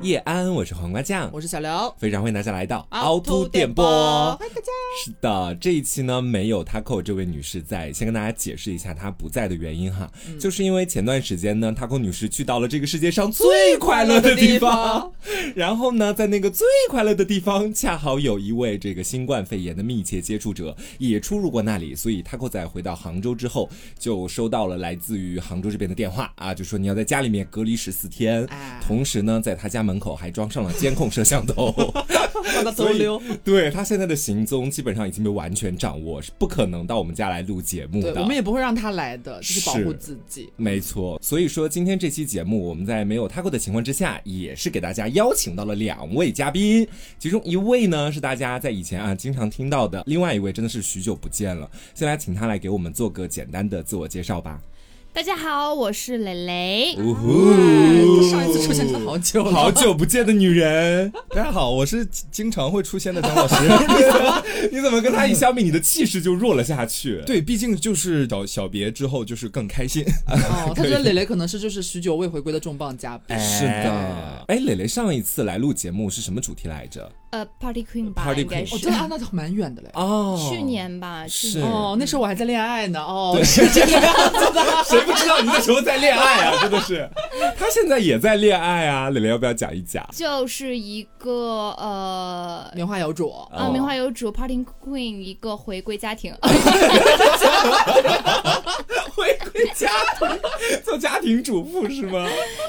夜安，我是黄瓜酱，我是小刘，非常欢迎大家来到凹凸电波。欢迎大家。是的，这一期呢没有 Taco 这位女士在，先跟大家解释一下她不在的原因哈，就是因为前段时间呢，Taco 女士去到了这个世界上最快乐的地方，然后呢，在那个最快乐的地方，恰好有一位这个新冠肺炎的密切接触者也出入过那里，所以 Taco 在回到杭州之后，就收到了来自于杭州这边的电话啊，就说你要在家里面隔离十四天，哎。同时呢，在他家门口还装上了监控摄像头。让他走溜。对他现在的行踪基本上已经被完全掌握，是不可能到我们家来录节目对，的。我们也不会让他来的，就是保护自己。没错，所以说今天这期节目，我们在没有 Taco 的情况之下，也是给大家邀请到了两位嘉宾，其中一位呢是大家在以前啊经常听到的，另外一位真的是许久不见了。先来请他来给我们做个简单的自我介绍吧。大家好，我是蕾蕾。呜呼上一次出现真的好久了，好久不见的女人，大家好，我是经常会出现的张老师。你怎么跟她一相比，你的气势就弱了下去？对，毕竟就是小小别之后，就是更开心。哦，他觉得蕾蕾可能是就是许久未回归的重磅嘉宾。是的，哎，蕾蕾上一次来录节目是什么主题来着？呃，Party Queen 吧 Party 应该 Queen 哦，是真的啊，那蛮远的嘞。哦去年吧，去是年哦，那时候我还在恋爱呢。哦，对是这个样子的。谁不知道你那时候在恋爱啊？真的是，他现在也在恋爱啊。蕾蕾要不要讲一讲？就是一个呃棉花有主，啊呃棉花有主 Party Queen 一个回归家庭，回归家庭，做家庭主妇是吗？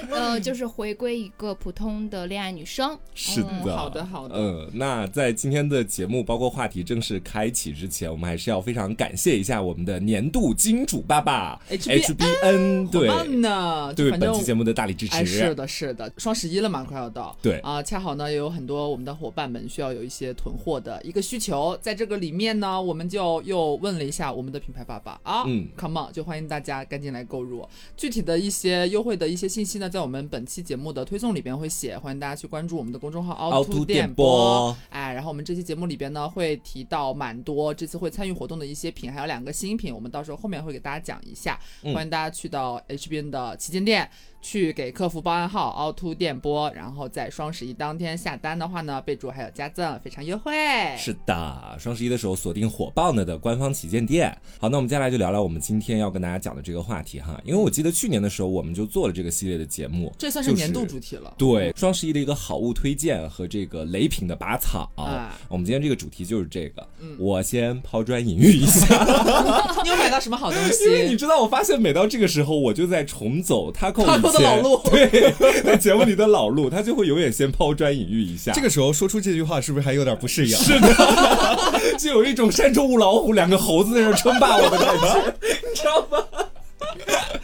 呃就是回归一个普通的恋爱女生。是的，嗯好的好的嗯，那在今天的节目包括话题正式开启之前，我们还是要非常感谢一下我们的年度金主爸爸 HBN HBN，对呢。对本期节目的大力支持。哎，是的，是的，双十一了嘛，快要到。对啊，恰好呢，也有很多我们的伙伴们需要有一些囤货的一个需求，在这个里面呢，我们就又问了一下我们的品牌爸爸啊，嗯，come on，就欢迎大家赶紧来购入。具体的一些优惠的一些信息呢，在我们本期节目的推送里边会写，欢迎大家去关注我们的公众号凹凸电电波。哎，然后我们这期节目里边呢会提到蛮多这次会参与活动的一些品，还有两个新品，我们到时候后面会给大家讲一下，嗯欢迎大家去到 HBN 的旗舰店。去给客服报暗号凹凸电波，然后在双十一当天下单的话呢，备注还有加赠，非常优惠。是的，双十一的时候锁定火爆呢的官方旗舰店。好，那我们接下来就聊聊我们今天要跟大家讲的这个话题哈，因为我记得去年的时候我们就做了这个系列的节目，这算是年度主题了。对双十一的一个好物推荐和这个雷品的拔草。啊我们今天这个主题就是这个，嗯我先抛砖引玉一下，你有买到什么好东 因为你？知道，我发现每到这个时候，我就在重走 Taco 老路 对，在节目里的老路，他就会永远先抛砖引玉一下，这个时候说出这句话，是不是还有点不适应？是的，就有一种山中无老虎，两个猴子在那称霸我的感觉，你知道吗？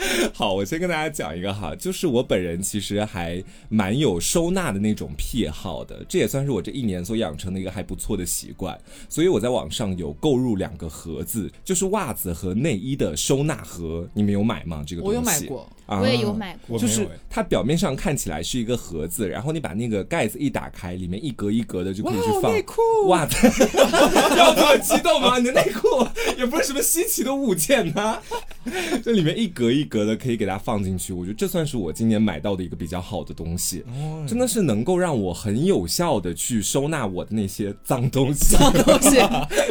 好，我先跟大家讲一个哈，就是我本人其实还蛮有收纳的那种癖好的，这也算是我这一年所养成的一个还不错的习惯。所以我在网上有购入两个盒子，就是袜子和内衣的收纳盒，你们有买吗？这个东西我有买过，啊我也有买过，就是它表面上看起来是一个盒子，然后你把那个盖子一打开，里面一格一格的就可以去放内裤袜子。要这么激动吗？你的内裤也不是什么稀奇的物件呐、这里面一格一格的可以给它放进去，我觉得这算是我今年买到的一个比较好的东西，哦真的是能够让我很有效的去收纳我的那些脏东西。脏东西。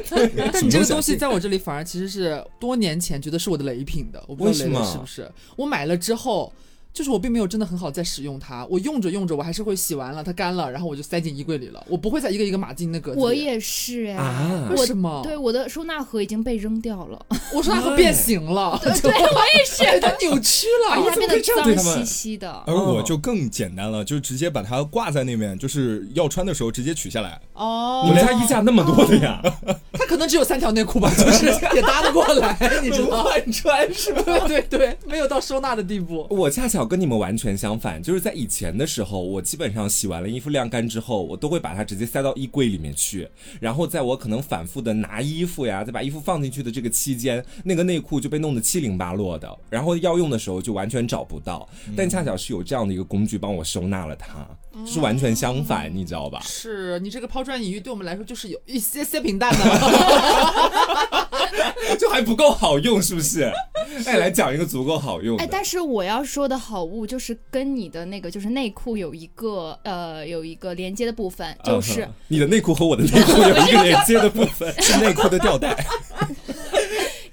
但你这个东西在我这里反而其实是多年前觉得是我的雷品的，我不知道雷雷为什么是不是？我买了之后。就是我并没有真的很好在使用它，我用着用着，我还是会洗完了，它干了，然后我就塞进衣柜里了，我不会再一个一个码进那个。我，也是哎，啊为什么？对，我的收纳盒已经被扔掉了，我收纳盒变形了，对 我也是，它扭曲了。它变得怎么这样对脏他们兮兮的。而我就更简单了，就直接把它挂在那边，就是要穿的时候直接取下来。哦，你们家衣架那么多的呀？它可能只有三条内裤吧，就是也搭得过来，你知道？换穿是吧？对对对，没有到收纳的地步。我恰巧跟你们完全相反，就是在以前的时候，我基本上洗完了衣服晾干之后，我都会把它直接塞到衣柜里面去，然后在我可能反复的拿衣服呀，再把衣服放进去的这个期间，那个内裤就被弄得七零八落的，然后要用的时候就完全找不到。但恰巧是有这样的一个工具帮我收纳了它，是完全相反，你知道吧？是你这个抛砖引玉，对我们来说就是有一些些平淡的了。就还不够好用，是不是？哎，来讲一个足够好用。哎，但是我要说的好物就是跟你的那个就是内裤有一个呃有一个连接的部分，就是、嗯你的内裤和我的内裤有一个连接的部分 是内裤的吊带。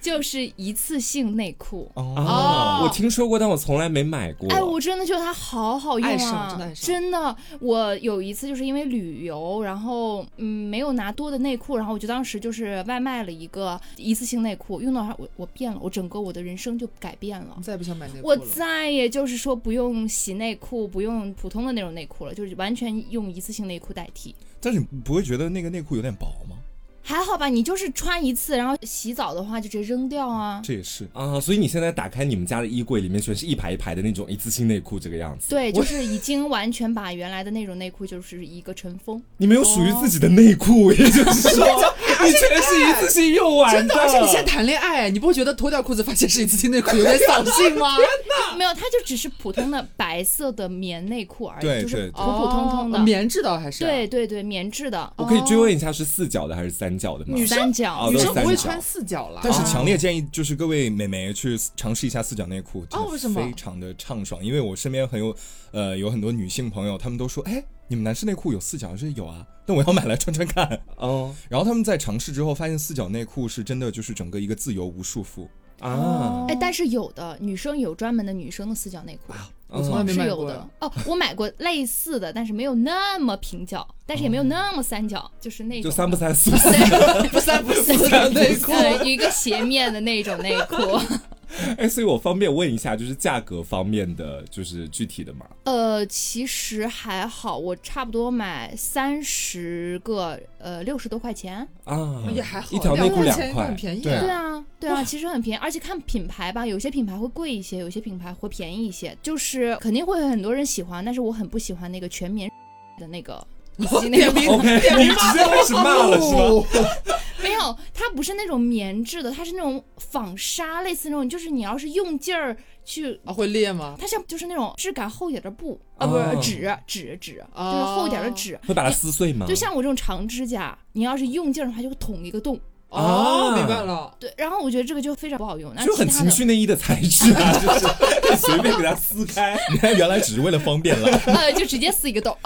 就是一次性内裤。哦，我听说过，但我从来没买过。哎，我真的觉得它好好用爱上啊！真的爱上真的我有一次就是因为旅游，然后嗯没有拿多的内裤，然后我就当时就是外卖了一个一次性内裤，用到它我我变了，我整个我的人生就改变了。再也不想买内裤我。再也就是说不用洗内裤，不用普通的那种内裤了，就是完全用一次性内裤代替。但是你不会觉得那个内裤有点薄吗？还好吧，你就是穿一次，然后洗澡的话就直接扔掉啊。这也是。啊，所以你现在打开你们家的衣柜，里面全是一排一排的那种一次性内裤，这个样子。对，就是已经完全把原来的那种内裤就是一个尘封。你没有属于自己的内裤，也就是说，你全是一次性用完真的，而且你现在谈恋爱，你不会觉得脱掉裤子发现是一次性内裤有点扫兴吗？没有，它就只是普通的白色的棉内裤而已，对对就是普普通通的。哦棉质的还是？对对对，棉质的，我可以追问一下，是四角的还是三角的吗？女生三角。哦女生不会穿四角了。但是强烈建议就是各位美眉去尝试一下四角内裤，真的哦为什么非常的畅爽。因为我身边很有呃有很多女性朋友，她们都说，哎，你们男士内裤有四角？我说有啊，那我要买来穿穿看。哦然后他们在尝试之后发现四角内裤是真的就是整个一个自由无束缚。啊，哎，但是有的女生有专门的女生的四角内裤，我从来没是买过有的。哦，我买过类似的，但是没有那么平角，但是也没有那么三角，就是那种就三不三四不四。不三不四的内裤。对，一个斜面的那种内裤。哎，所以我方便问一下，就是价格方面的，就是具体的吗？呃，其实还好，我差不多买三十个，呃，六十多块钱。啊，也还好，一条内裤两块很，便宜对对啊，对啊，其实很便宜，而且看品牌吧，有些品牌会贵一些，有些品牌会便宜一些，就是肯定会有很多人喜欢，但是我很不喜欢那个全棉的那个。一次性内裤 OK，你直接开始骂了是吧？没有，它不是那种棉质的，它是那种纺纱，类似那种，就是你要是用劲儿去，啊，会裂吗？它像就是那种质感厚一点的布啊，不哦是纸纸纸，哦就是厚一点的纸。会把它撕碎吗？就像我这种长指甲，你要是用劲儿的话，就会捅一个洞。哦，啊明白了。对，然后我觉得这个就非常不好用。那就很情趣内衣的材质啊，就是可以随便给它撕开。你 看原来只是为了方便了。呃，就直接撕一个洞。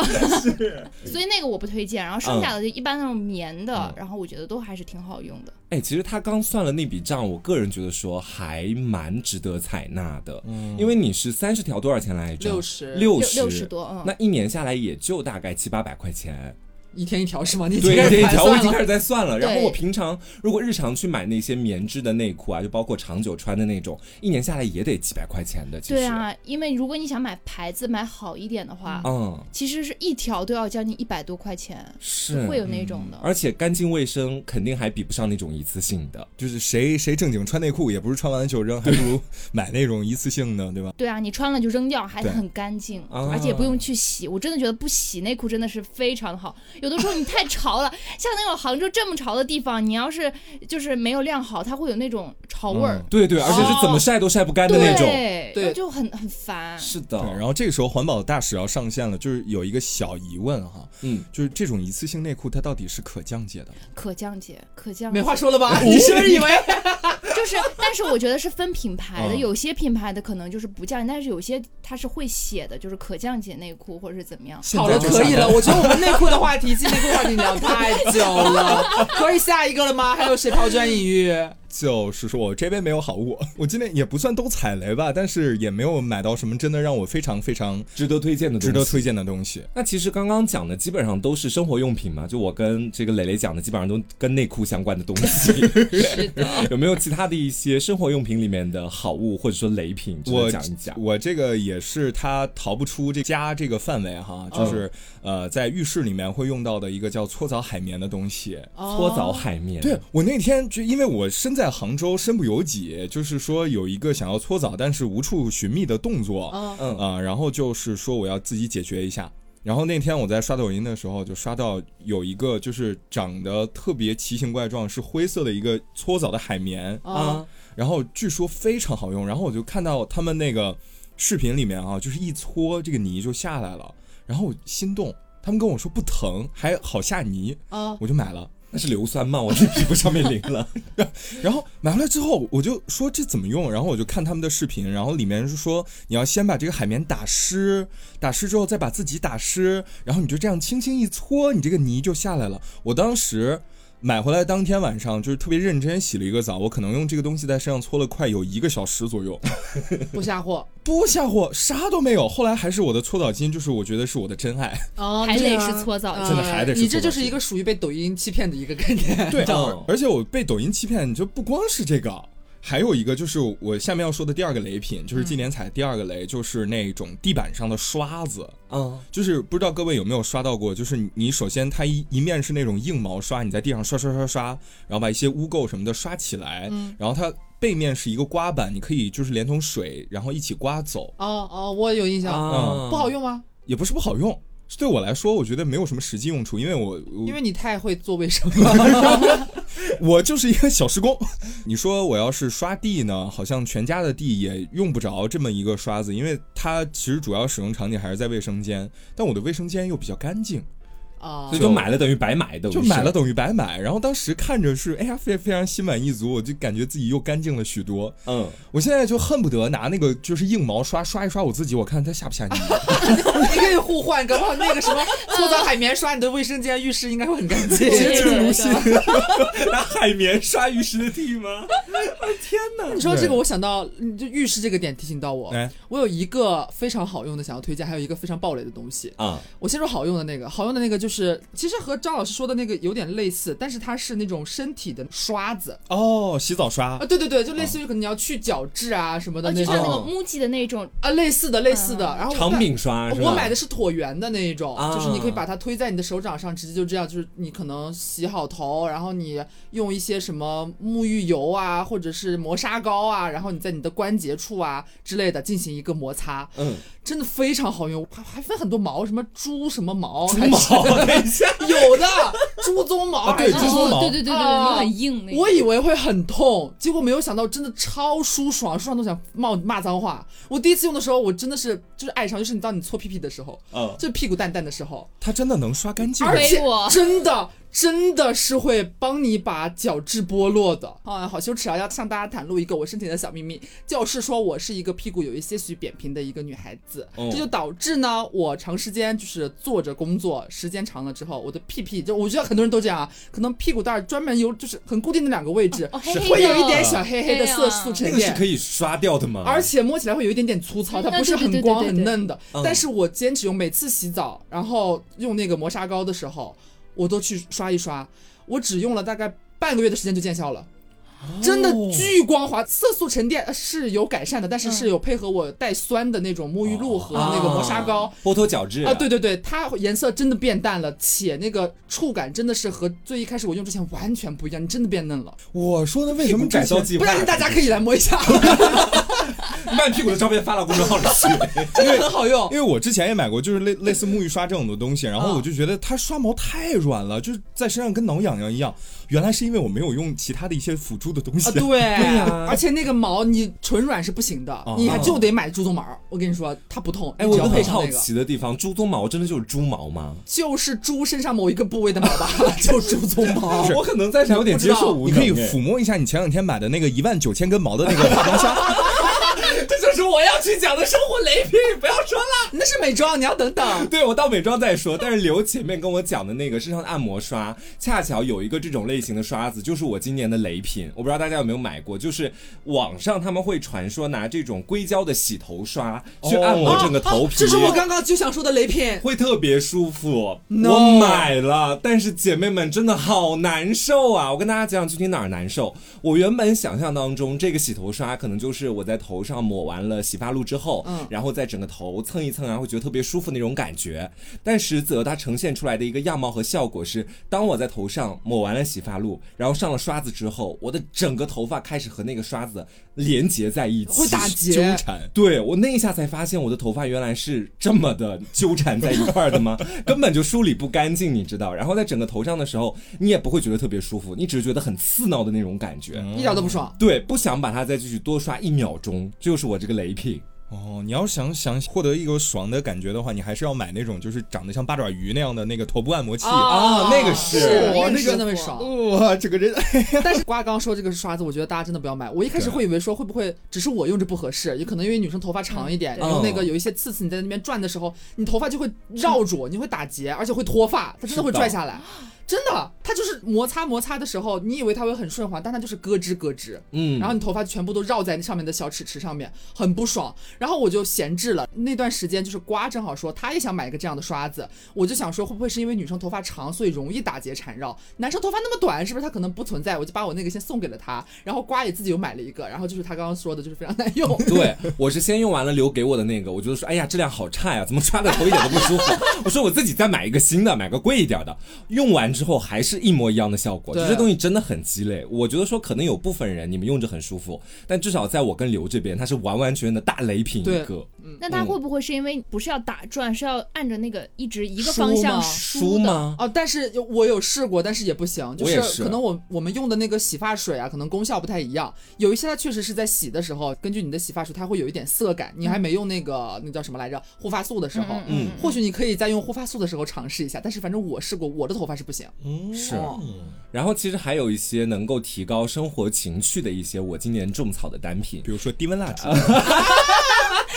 是所以那个我不推荐。然后剩下的就一般那种棉的，然后我觉得都还是挺好用的。哎，其实他刚算了那笔账，我个人觉得说还蛮值得采纳的，因为你是三十条多少钱来着？60六六六十多，嗯，那一年下来也就大概七八百块钱。一天一条是吗？你对，一天一条，我已经开始始在算了。然后我平常如果日常去买那些棉质的内裤啊，就包括长久穿的那种，一年下来也得几百块钱的。其实，对啊，因为如果你想买牌子买好一点的话，嗯，其实是一条都要将近一百多块钱，是会有那种的。而且干净卫生肯定还比不上那种一次性的。就是谁谁正经穿内裤，也不是穿完了就扔，还不如 买那种一次性的，对吧？对啊，你穿了就扔掉，还对很干净，啊而且也不用去洗。我真的觉得不洗内裤真的是非常的好。有的时候你太潮了，像那种杭州这么潮的地方，你要是就是没有晾好，它会有那种潮味儿。对对，而且是怎么晒都晒不干的那种。对，对就很很烦。是的，然后这个时候环保大使要上线了，就是有一个小疑问哈，嗯，就是这种一次性内裤它到底是可降解的？可降解，可降没，话说了吧？你是不是以为？就是，但是我觉得是分品牌的，嗯有些品牌的可能就是不降解，但是有些它是会写的，就是可降解内裤或者是怎么样。好了，可以了。我觉得我们内裤的话题，系内裤话题聊太久了，可以下一个了吗？还有谁抛砖引玉？就是说我这边没有好物，我今天也不算都踩雷吧，但是也没有买到什么真的让我非常非常值得推荐的，值得推。荐的东西。那其实刚刚讲的基本上都是生活用品嘛，就我跟这个磊磊讲的基本上都跟内裤相关的东西。是的，有没有其他的一些生活用品里面的好物或者说雷品，我讲一讲？我这个也是它逃不出这家这个范围哈，就是、呃在浴室里面会用到的一个叫搓澡海绵的东西。搓澡海绵，对我那天就因为我身在杭州，身不由己，就是说有一个想要搓澡但是无处寻觅的动作，嗯嗯啊、然后就是说我要自己解决一下。然后那天我在刷抖音的时候，就刷到有一个就是长得特别奇形怪状，是灰色的一个搓澡的海绵，啊，然后据说非常好用。然后我就看到他们那个视频里面啊，就是一搓这个泥就下来了，然后我心动。他们跟我说不疼，还好下泥，啊，我就买了。是硫酸吗？我在皮肤上面淋了。然后买回来之后，我就说这怎么用？然后我就看他们的视频，然后里面是说你要先把这个海绵打湿，打湿之后再把自己打湿，然后你就这样轻轻一搓，你这个泥就下来了。我当时。买回来当天晚上就是特别认真洗了一个澡，我可能用这个东西在身上搓了快有一个小时左右，不下货，不下货，啥都没有。后来还是我的搓澡巾，就是我觉得是我的真爱。哦 还得是搓澡巾真的还得是你这就是一个属于被抖音欺骗的一个概念。对嗯而且我被抖音欺骗，就不光是这个，还有一个就是我下面要说的第二个雷品，就是今年踩第二个雷，就是那种地板上的刷子。嗯，就是不知道各位有没有刷到过，就是你你首先它一一面是那种硬毛刷，你在地上刷刷刷刷，然后把一些污垢什么的刷起来，然后它背面是一个刮板，你可以就是连同水然后一起刮走，哦哦，我有印象，啊不好用吗？也不是不好用，是对我来说我觉得没有什么实际用处，因为我我因为你太会做卫生了。我就是一个小时工。你说我要是刷地呢，好像全家的地也用不着这么一个刷子，因为它其实主要使用场景还是在卫生间，但我的卫生间又比较干净，啊所以就买了等于白买的，就买了等于白买。然后当时看着是，哎呀，非非常心满意足，我就感觉自己又干净了许多。嗯，我现在就恨不得拿那个就是硬毛刷刷一刷我自己，我看它下不下泥。你可以互换，搞不好那个什么搓澡海绵刷你的卫生间、浴室应该会很干净。洁洁如新。拿海绵刷浴室的地吗？天哪！你说这个，我想到，你就浴室这个点提醒到我，哎我有一个非常好用的想要推荐，还有一个非常暴雷的东西。啊，我先说好用的那个，好用的那个就是，其实和张老师说的那个有点类似，但是它是那种身体的刷子哦，洗澡刷啊，对对对，就类似于可能你要去角质啊什么的呃，那种就像那个哦 MUJI 的那种，啊，类似的类似的。然后长柄刷？我买的是椭圆的那一种，啊就是你可以把它推在你的手掌上，直接就这样，就是你可能洗好头，然后你用一些什么沐浴油啊，或者是磨砂膏啊，然后你在你的关节处啊之类的进行一个摩擦，嗯，真的非常好用，还还分很多毛，什么猪什么毛，猪毛，等一下，有的猪鬃毛啊还是对猪鬃毛哦对对对对很硬那个。我以为会很痛，结果没有想到真的超舒爽，舒爽都想骂骂脏话。我第一次用的时候，我真的是就是爱上，就是你当你搓屁屁的时候，嗯，就屁股蛋蛋的时候，它真的能刷干净。而且真的真的是会帮你把角质剥落的。啊，好羞耻啊！要向大家袒露一个我身体的小秘密，就是说我是一个屁股有一些许扁平的一个女孩子，哦这就导致呢，我长时间就是坐着工作，时间长了之后，我的屁屁就我觉得很多人都这样啊，可能屁股蛋儿专门有就是很固定的两个位置，哦黑黑会有一点小黑黑的色素沉淀。那个是可以刷掉的吗？而且摸起来会有一点点粗糙，它嗯不是很光很嫩的。嗯但是我坚持用，每次洗澡，然后用那个磨砂膏的时候，我都去刷一刷。我只用了大概半个月的时间就见效了。真的巨光滑，色素沉淀呃是有改善的，但是是有配合我带酸的那种沐浴露和那个磨砂膏啊剥脱角质啊，对对对，它颜色真的变淡了，且那个触感真的是和最一开始我用之前完全不一样，你真的变嫩了。我说的为为什么改造计划？不然大家可以来摸一下，把你屁股的照片发到公众号里去。真的很好用。因为我之前也买过，就是类类似沐浴刷这种的东西，然后嗯我就觉得它刷毛太软了，就是在身上跟挠痒痒一样。原来是因为我没有用其他的一些辅助的东西。啊，对，呀而且那个毛你纯软是不行的，你还就得买猪鬃毛。我跟你说，它不痛，哎，我有很好奇的地方，猪鬃毛真的就是猪毛吗？就是猪身上某一个部位的毛吧，就猪鬃毛。我可能在想有点接受无能。你可以哎抚摸一下你前两天买的那个一万九千根毛的那个化妆箱。这就是我要去讲的生活雷品，不要说了。那是美妆，你要等等。对我到美妆再说，但是刘前面跟我讲的那个身上的按摩刷，恰巧有一个这种类型的刷子，就是我今年的雷品。我不知道大家有没有买过，就是网上他们会传说拿这种硅胶的洗头刷去按摩整个头皮，这是我刚刚就想说的雷品。会特别舒服。我买了，但是姐妹们真的好难受啊！我跟大家讲具体哪儿难受。我原本想象当中，这个洗头刷可能就是我在头上抹完了洗发露之后，嗯然后在整个头蹭一蹭，然后会觉得特别舒服那种感觉。但实则它呈现出来的一个样貌和效果是，当我在头上抹完了洗发露，然后上了刷子之后，我的整个头发开始和那个刷子连接在一起，会打结纠缠。对我那一下才发现，我的头发原来是这么的纠缠在一块儿的吗？根本就梳理不干净，你知道。然后在整个头上的时候，你也不会觉得特别舒服，你只是觉得很刺挠的那种感觉。一点都不爽。对，不想把它再继续多刷一秒钟，这就是我这个雷品。哦，你要想想获得一个爽的感觉的话，你还是要买那种就是长得像八爪鱼那样的那个头部按摩器。啊那个是哇那那个个真的会爽。哇，整个人但是瓜刚刚说这个刷子，我觉得大家真的不要买。我一开始会以为说会不会只是我用着不合适，也可能因为女生头发长一点，嗯然后那个有一些刺刺，你在那边转的时候，你头发就会绕住，你会打结，而且会脱发，它真的会拽下来。真的，它就是摩擦摩擦的时候，你以为它会很顺滑，但它就是咯吱咯吱。嗯，然后你头发全部都绕在那上面的小齿齿上面，很不爽。然后我就闲置了那段时间，就是瓜正好说他也想买一个这样的刷子，我就想说会不会是因为女生头发长，所以容易打结缠绕，男生头发那么短，是不是他可能不存在？我就把我那个先送给了他，然后瓜也自己又买了一个，然后就是他刚刚说的，就是非常难用。对，我是先用完了留给我的那个，我觉得说，哎呀，质量好差呀，怎么刷的头一点都不舒服。我说我自己再买一个新的，买个贵一点的。用完之后还是一模一样的效果，对就这东西真的很鸡肋。我觉得说可能有部分人你们用着很舒服，但至少在我跟刘这边，它是完完全全的大雷品一对个。那它会不会是因为不是要打转，是要按着那个一直一个方向？梳吗？哦，但是我有试过，但是也不行，就是可能我我们用的那个洗发水啊，可能功效不太一样。有一些它确实是在洗的时候，根据你的洗发水，它会有一点涩感。你还没用那个那叫什么来着护发素的时候，嗯嗯或许你可以在用护发素的时候尝试一下。但是反正我试过，我的头发是不行。嗯是哦然后其实还有一些能够提高生活情趣的一些我今年种草的单品。比如说低温蜡烛，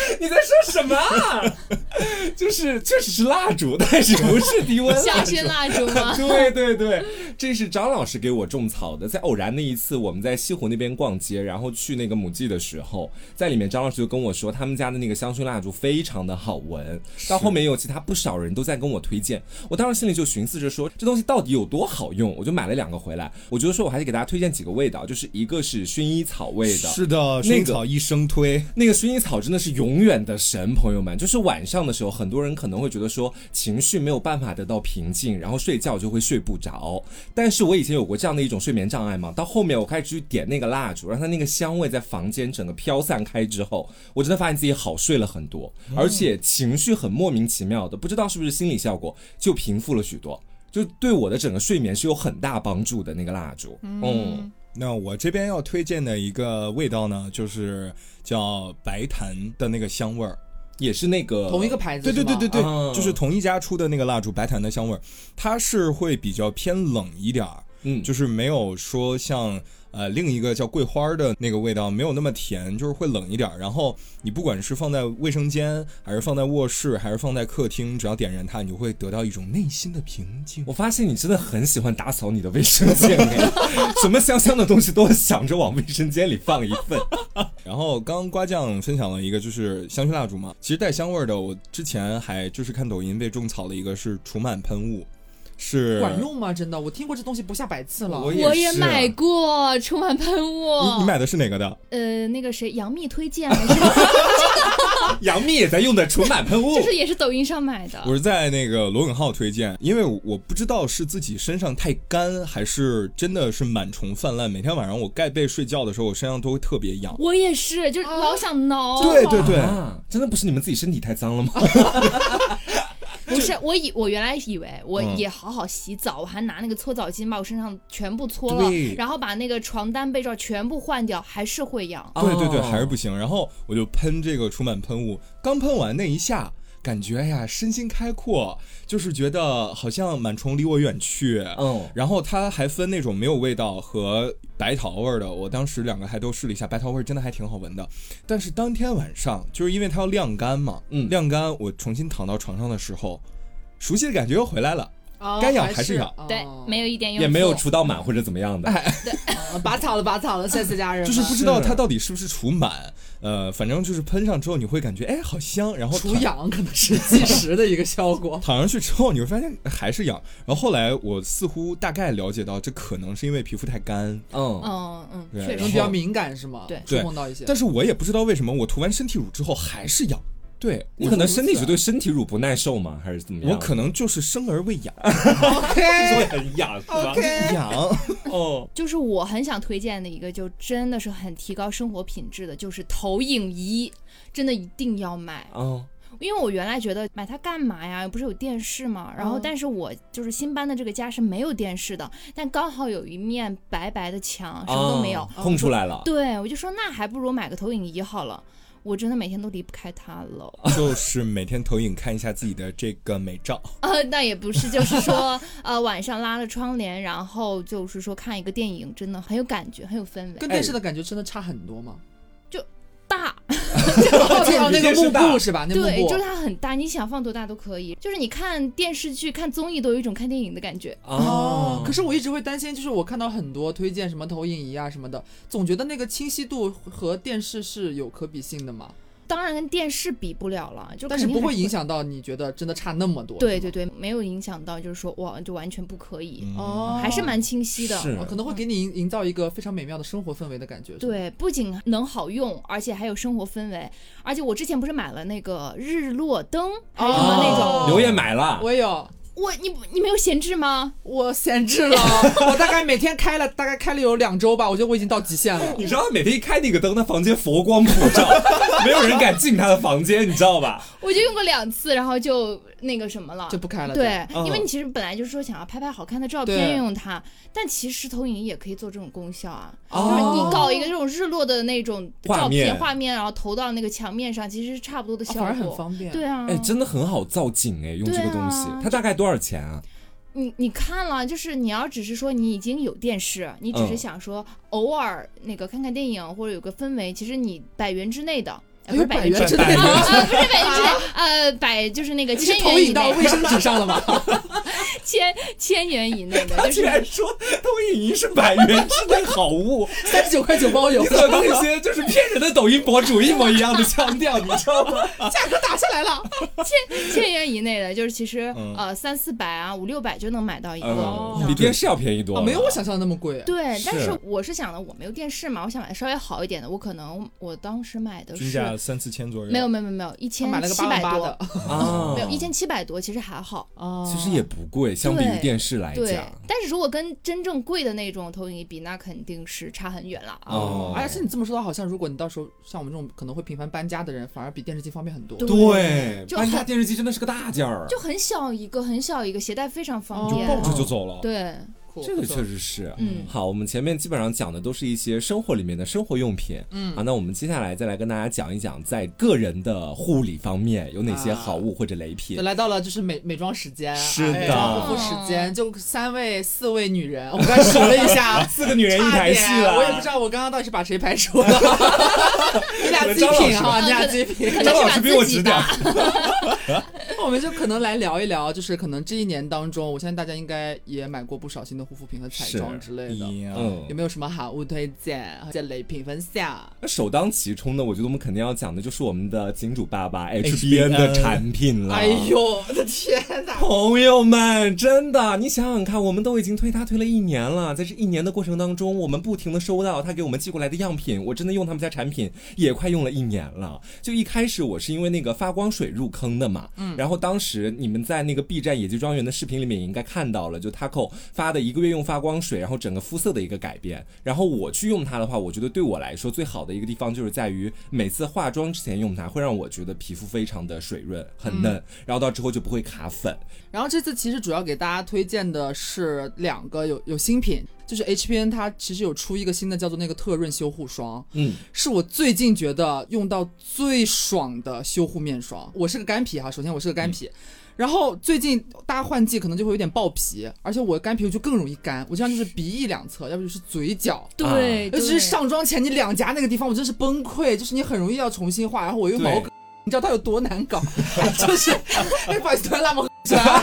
你在说什么啊？就是确实是蜡烛，但是不是低温蜡烛。香薰蜡烛吗？对对对，这是张老师给我种草的。在偶然的一次，我们在西湖那边逛街，然后去那个母记的时候，在里面张老师就跟我说，他们家的那个香薰蜡烛非常的好闻。到后面有其他不少人都在跟我推荐，我当时心里就寻思着说，这东西到底有多好用？我就买了两个回来。我觉得说我还得给大家推荐几个味道，就是一个是薰衣草味的，是的，薰衣草一生推。那个薰衣草真的是永远的神，朋友们。就是晚上的时候，很多人可能会觉得说情绪没有办法得到平静，然后睡觉就会睡不着。但是我以前有过这样的一种睡眠障碍嘛，到后面我开始去点那个蜡烛，让它那个香味在房间整个飘散开之后，我真的发现自己好睡了很多，而且情绪很莫名其妙的，不知道是不是心理效果，就平复了许多。就对我的整个睡眠是有很大帮助的那个蜡烛，嗯那我这边要推荐的一个味道呢，就是叫白檀的那个香味儿。也是那个同一个牌子对对对对对，啊就是同一家出的那个蜡烛，白檀的香味儿，它是会比较偏冷一点儿，嗯，就是没有说像呃另一个叫桂花的那个味道没有那么甜，就是会冷一点儿。然后你不管是放在卫生间，还是放在卧室，还是放在客厅，只要点燃它，你就会得到一种内心的平静。我发现你真的很喜欢打扫你的卫生间，哎什么香香的东西都想着往卫生间里放一份。然后刚刚瓜酱分享了一个就是香薰蜡烛嘛，其实带香味儿的，我之前还就是看抖音被种草了一个是除螨喷雾，是管用吗？真的，我听过这东西不下百次了。我也我也买过除螨喷雾。你你买的是哪个的？呃，那个谁，杨幂推荐还是 杨幂也在用的除螨喷雾就，是也是抖音上买的。我是在那个罗永浩推荐，因为我不知道是自己身上太干，还是真的是螨虫泛滥。每天晚上我盖被睡觉的时候，我身上都会特别痒。我也是，就是老想挠。对对对，啊，真的不是你们自己身体太脏了吗？不是，我以我原来以为我嗯也好好洗澡，我还拿那个搓澡巾把我身上全部搓了，然后把那个床单被罩全部换掉，还是会痒。对对对，哦还是不行。然后我就喷这个除螨喷雾，刚喷完那一下，感觉哎呀身心开阔，就是觉得好像螨虫离我远去。嗯，然后它还分那种没有味道和白桃味儿的，我当时两个还都试了一下，白桃味儿真的还挺好闻的。但是当天晚上，就是因为它要晾干嘛，嗯晾干，我重新躺到床上的时候，熟悉的感觉又回来了。哦该痒还还是痒对，没有一点用，也没有除到螨或者怎么样的。对拔草了，拔草了，谢谢家人们。就是不知道它到底是不是除螨，呃，反正就是喷上之后你会感觉哎好香，然后除躺。痒可能是即时的一个效果 躺上去之后，你会发现还是痒。然后后来我似乎大概了解到，这可能是因为皮肤太干，嗯，嗯嗯，确实比较敏感是吗？对触碰到一些。但是我也不知道为什么我涂完身体乳之后还是痒。对你可能身体是对身体乳不耐受吗？还是怎么样？我可能就是生而未养，就是会很痒，是吧？OK，痒。哦，就是我很想推荐的一个，就真的是很提高生活品质的，就是投影仪，真的一定要买。哦，因为我原来觉得买它干嘛呀？不是有电视吗？然后，嗯但是我就是新搬的这个家是没有电视的，但刚好有一面白白的墙，什么都没有。啊空出来了。对，我就说那还不如买个投影仪好了。我真的每天都离不开它了。就是每天投影看一下自己的这个美照。呃，那也不是，就是说，呃，晚上拉了窗帘，然后就是说看一个电影，真的很有感觉，很有氛围。跟电视的感觉真的差很多吗？大，哦，那个幕布是吧？那幕对，就是它很大，你想放多大都可以。就是你看电视剧、看综艺都有一种看电影的感觉。哦，可是我一直会担心，就是我看到很多推荐什么投影仪啊什么的，总觉得那个清晰度和电视是有可比性的嘛，当然跟电视比不了了，就但是肯定不会影。响到你觉得真的差那么多。对对对，没有影响到，就是说哇，就完全不可以，哦，还是蛮清晰的。可能会给你营营造一个非常美妙的生活氛围的感觉。对，不仅能好用，而且还有生活氛围。而且我之前不是买了那个日落灯，还有什么那种，哦刘烨买了，我也有。我你你没有闲置吗？我闲置了，我大概每天开了，大概开了有两周吧，我觉得我已经到极限了。你知道每天一开那个灯，他房间佛光普照，没有人敢进他的房间，你知道吧？我就用过两次，然后就那个什么了，就不开了。对，嗯因为你其实本来就是说想要拍拍好看的照片用它，但其实投影仪也可以做这种功效啊。哦就是你搞一个这种日落的那种照画面片画面，然后投到那个墙面上，其实是差不多的效哦很果。方便。对啊，哎，真的很好造景哎，用这个东西啊，它大概多少钱啊？你你看了，就是你要只是说你已经有电视，你只是嗯想说偶尔那个看看电影或者有个氛围，其实你百元之内的，不是百元之内百元啊，啊不是百元之内，呃，百就是那个千元以投影到卫，生纸上了吗？千千元以内的，他就是居然说投影仪是百元之内好物，三十九块九包邮你，怎么跟一些就是骗人的抖音博主一模一样的腔调，你知道吗？价格打下来了。千千元以内的，就是其实、嗯呃三四百啊五六百就能买到一个。嗯，比电视要便宜多。没有我想象的那么贵。对，但是是我是想的，我没有电视嘛，我想买稍微好一点的。我可能我当时买的是均价三四千左右。没有没有没有没有一千七百多啊，没有一千七百多，其实还好。哦其实也不贵，相比于电视来对讲，，但是如果跟真正贵的那种投影仪比，那肯定是差很远了啊。哦而且你这么说的话，好像如果你到时候像我们这种可能会频繁搬家的人，反而比电视机方便很多。对搬家电视机真的是个大件儿，就很小一个，很小一个，携带非常方哦便。抱着就走了。对，酷这个确实是，嗯。好，我们前面基本上讲的都是一些生活里面的生活用品，嗯。啊，那我们接下来再来跟大家讲一讲，在个人的护理方面有哪些好物或者雷品就。来到了就是美美妆时间，是的。哎护肤时间，就三位四位女人，我刚才数了一下，四个女人一台戏了，我也不知道我刚刚到底是把谁排除了，你俩自己品哈，你俩自己品。张老师比我直点，我们就可能来聊一聊，就是可能这一年当中，我相信大家应该也买过不少新的护肤品和彩妆之类的，嗯，嗯有，没有什么好物推荐和雷品分享？那首当其冲的，我觉得我们肯定要讲的就是我们的金主爸爸 HBN HBN 的产品了。哎呦，我的天哪！朋友们，真的，你想想看，我们都已经推他推了一年了，在这一年的过程当中，我们不停的收到他给我们寄过来的样品，我真的用他们家产品也快用了一年了。就一开始我是因为那个发光水入坑的嘛，嗯，然后当时你们在那个 B 站野鸡庄园的视频里面也应该看到了，就 Taco 发的一个月用发光水，然后整个肤色的一个改变。然后我去用它的话，我觉得对我来说最好的一个地方就是在于每次化妆之前用它，会让我觉得皮肤非常的水润，很嫩，然后到之后就不会卡粉。然后这次其实主要给大家推荐的是两个有有新品，就是 HBN 它其实有出一个新的叫做那个特润修护霜，嗯，是我最近觉得用到最爽的修护面霜。我是个干皮哈，首先我是个干皮。然后最近大家换季可能就会有点爆皮，而且我干皮就更容易干，我经常就是鼻翼两侧，要不就是嘴角，对，尤其是上妆前你两颊那个地方，我真是崩溃，就是你很容易要重新画，然后我又毛，你知道它有多难搞，就是哎，不好意思，突然拉我是吧？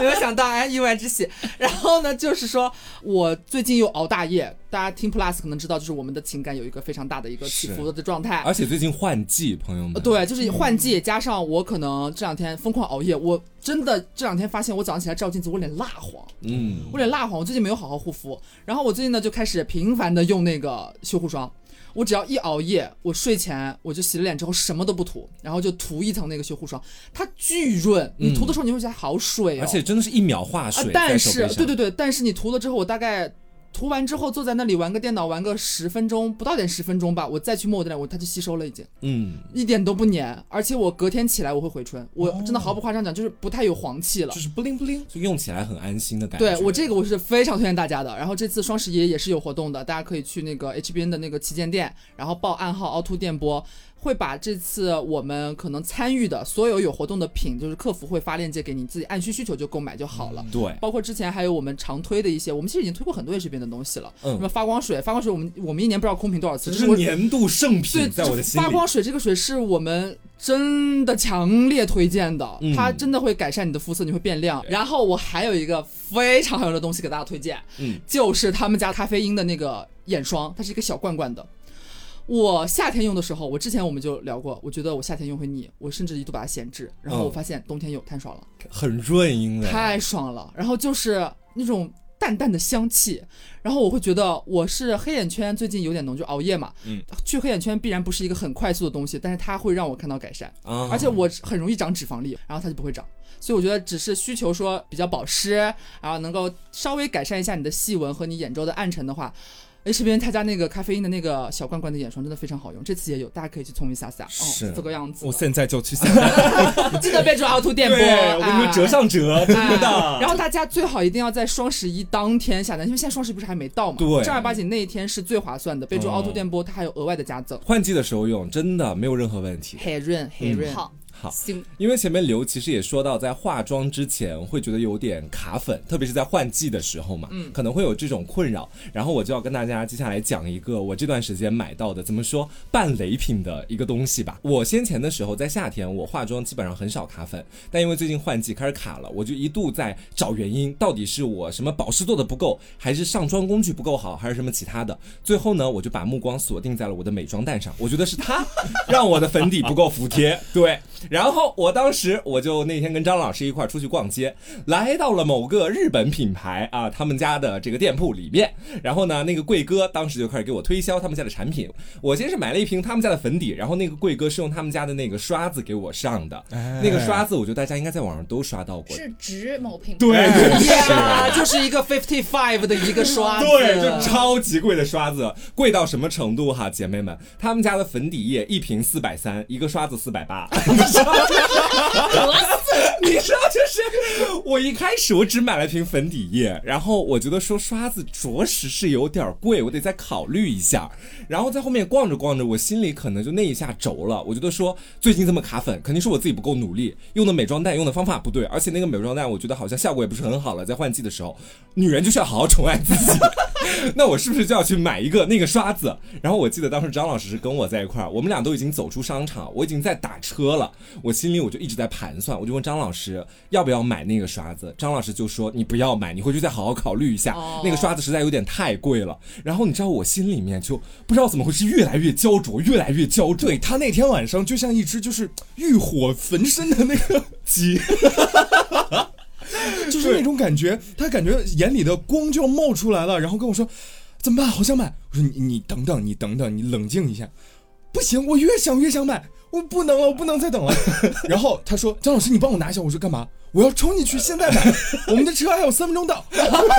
没有想到，哎，意外之喜。然后呢，就是说我最近又熬大夜，大家听 Plus 可能知道，就是我们的情感有一个非常大的一个起伏的状态。而且最近换季，朋友们，呃，对，就是换季，加上我可能这两天疯狂熬夜，我真的这两天发现我早上起来照镜子，我脸蜡黄，嗯，我脸蜡黄，我最近没有好好护肤，然后我最近呢就开始频繁的用那个修护霜。我只要一熬夜，我睡前我就洗了脸之后什么都不涂，然后就涂一层那个修护霜，它巨润，你涂的时候你会觉得好水哦，而且真的是一秒化啊水，在但是对对对，但是你涂了之后，我大概涂完之后坐在那里玩个电脑，玩个十分钟，不到点十分钟吧，我再去摸我的脸，我它就吸收了已经，嗯，一点都不粘，而且我隔天起来我会回春，我真的毫不夸张讲，就是不太有黄气了就。是不灵不灵，就用起来很安心的感觉。对我这个我是非常推荐大家的。然后这次双十一也是有活动的，大家可以去那个 HBN 的那个旗舰店，然后报暗号凹凸电波，会把这次我们可能参与的所有有活动的品，就是客服会发链接给你，自己按需需求就购买就好了。对，包括之前还有我们常推的一些，我们其实已经推过很多 H 边的东西了，嗯什么发光水，发光水我们我们一年不知道空瓶多少次，这这是年度圣品，在我的心里。发光水这个水是我们真的强烈推荐的，嗯它真的会改善你的肤色，你会变亮。然后我还有一个非常好用的东西给大家推荐，嗯，就是他们家咖啡因的那个眼霜，它是一个小罐罐的。我夏天用的时候，我之前我们就聊过，我觉得我夏天用会腻，我甚至一度把它闲置。然后我嗯发现冬天用太爽了，很润，因为太爽了。然后就是那种淡淡的香气，然后我会觉得我是黑眼圈最近有点浓，就熬夜嘛，嗯，去黑眼圈必然不是一个很快速的东西，但是它会让我看到改善，啊，而且我很容易长脂肪粒，然后它就不会长。所以我觉得只是需求说比较保湿，然后能够稍微改善一下你的细纹和你眼周的暗沉的话，H 边他家那个咖啡因的那个小罐罐的眼霜真的非常好用，这次也有，大家可以去冲一下下。哦是哦，这个样子我。现在就去下单。记得备注凹凸电波。对，我跟你说哎折上折，真的。然后大家最好一定要在双十一当天下单，因为现在双十一不是还没到嘛？对正儿八经那一天是最划算的。备注嗯凹凸电波，它还有额外的加赠，换季的时候用，真的没有任何问题。很润，很润。好，好，因为前面刘其实也说到，在化妆之前会觉得有点卡粉，特别是在换季的时候嘛，嗯可能会有这种困扰。然后我就要跟大家接下来讲一个我这段时间买到的，怎么说半雷品的一个东西吧。我先前的时候在夏天我化妆基本上很少卡粉，但因为最近换季开始卡了，我就一度在找原因，到底是我什么保湿做的不够，还是上妆工具不够好，还是什么其他的？最后呢，我就把目光锁定在了我的美妆蛋上，我觉得是它让我的粉底不够服帖。对，然后我当时我就那天跟张老师一块儿出去逛街，来到了某个日本品牌啊他们家的这个店铺里面，然后呢，那个贵哥当时就开始给我推销他们家的产品。我先是买了一瓶他们家的粉底，然后那个贵哥是用他们家的那个刷子给我上的，哎那个刷子我觉得大家应该在网上都刷到过。是植某品牌。对对 呀，就是一个 fifty five 的一个刷子，对，就超级贵的刷子，贵到什么程度哈，姐妹们，他们家的粉底液一瓶四百三，一个刷子四百八。你知道，就是我一开始我只买了瓶粉底液，然后我觉得说刷子着实是有点贵，我得再考虑一下。然后在后面逛着逛着，我心里可能就那一下轴了，我觉得说最近这么卡粉，肯定是我自己不够努力，用的美妆蛋用的方法不对，而且那个美妆蛋我觉得好像效果也不是很好了，在换季的时候，女人就是要好好宠爱自己。那我是不是就要去买一个那个刷子？然后我记得当时张老师是跟我在一块儿，我们俩都已经走出商场，我已经在打车了。我心里我就一直在盘算，我就问张老师要不要买那个刷子。张老师就说你不要买，你回去再好好考虑一下。哦那个刷子实在有点太贵了。然后你知道我心里面就不知道怎么回事，越来越焦灼，越来越焦灼。对他那天晚上就像一只就是欲火焚身的那个鸡，就是那种感觉，他感觉眼里的光就要冒出来了，然后跟我说怎么办？好想买。我说你你等等，你等等，你冷静一下。不行，我越想越想买，我不能了，我不能再等了。然后他说：“张老师，你帮我拿一下。”我说：“干嘛？我要冲进去，现在买。我们的车还有三分钟到。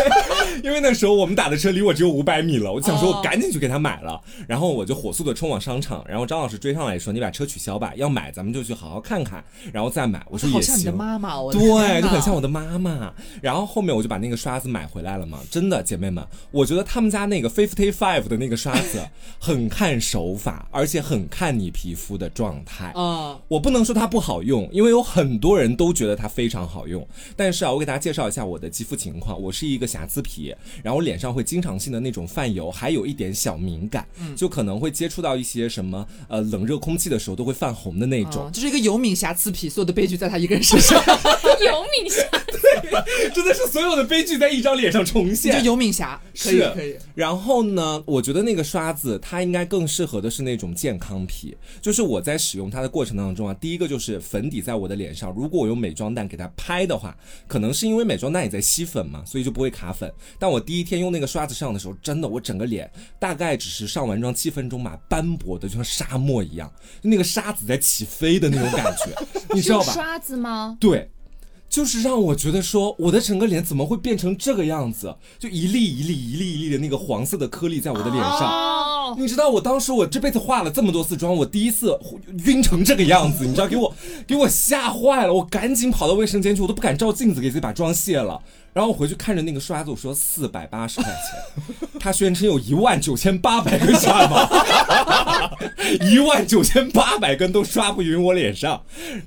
因为那时候我们打的车离我只有五百米了，我就想说哦我赶紧去给他买了，然后我就火速的冲往商场，然后张老师追上来说：“你把车取消吧，要买咱们就去好好看看，然后再买。”我说也好像你的行。妈妈，我对，就很像我的妈妈。然后后面我就把那个刷子买回来了嘛。真的，姐妹们，我觉得他们家那个 Fifty Five 的那个刷子 很看手法，而且很看你皮肤的状态。啊，我不能说它不好用，因为有很多人都觉得它非常好用。但是啊，我给大家介绍一下我的肌肤情况，我是一个瑕疵皮，然后脸上会经常性的那种泛油，还有一点小敏感，就可能会接触到一些什么呃冷热空气的时候都会泛红的那种。啊就是一个油敏瑕疵皮，所有的悲剧在他一个人身上，油敏瑕，对，真的是所有的悲剧在一张脸上重就现。有敏瑕，可以是可以。然后呢，我觉得那个刷子它应该更适合的是那种健康皮，就是我在使用它的过程当中啊，第一个就是粉底在我的脸上，如果我用美妆蛋给它拍的话，可能是因为美妆蛋也在吸粉嘛，所以就不会卡粉。但我第一天用那个刷子上的时候，真的我整个脸大概只是上完妆七分钟吧，斑驳的就像沙漠一样，就那个沙子在起飞的那种感觉，你知道吧？刷子吗？对，就是让我觉得说，我的整个脸怎么会变成这个样子？就一粒一粒一粒一粒的那个黄色的颗粒在我的脸上。你知道我当时我这辈子化了这么多次妆，我第一次晕成这个样子，你知道给我给我吓坏了，我赶紧跑到卫生间去，我都不敢照镜子给自己把妆卸了。然后我回去看着那个刷子，我说四百八十块钱，他宣称有一万九千八百根刷毛，一万九千八百根都刷不匀我脸上。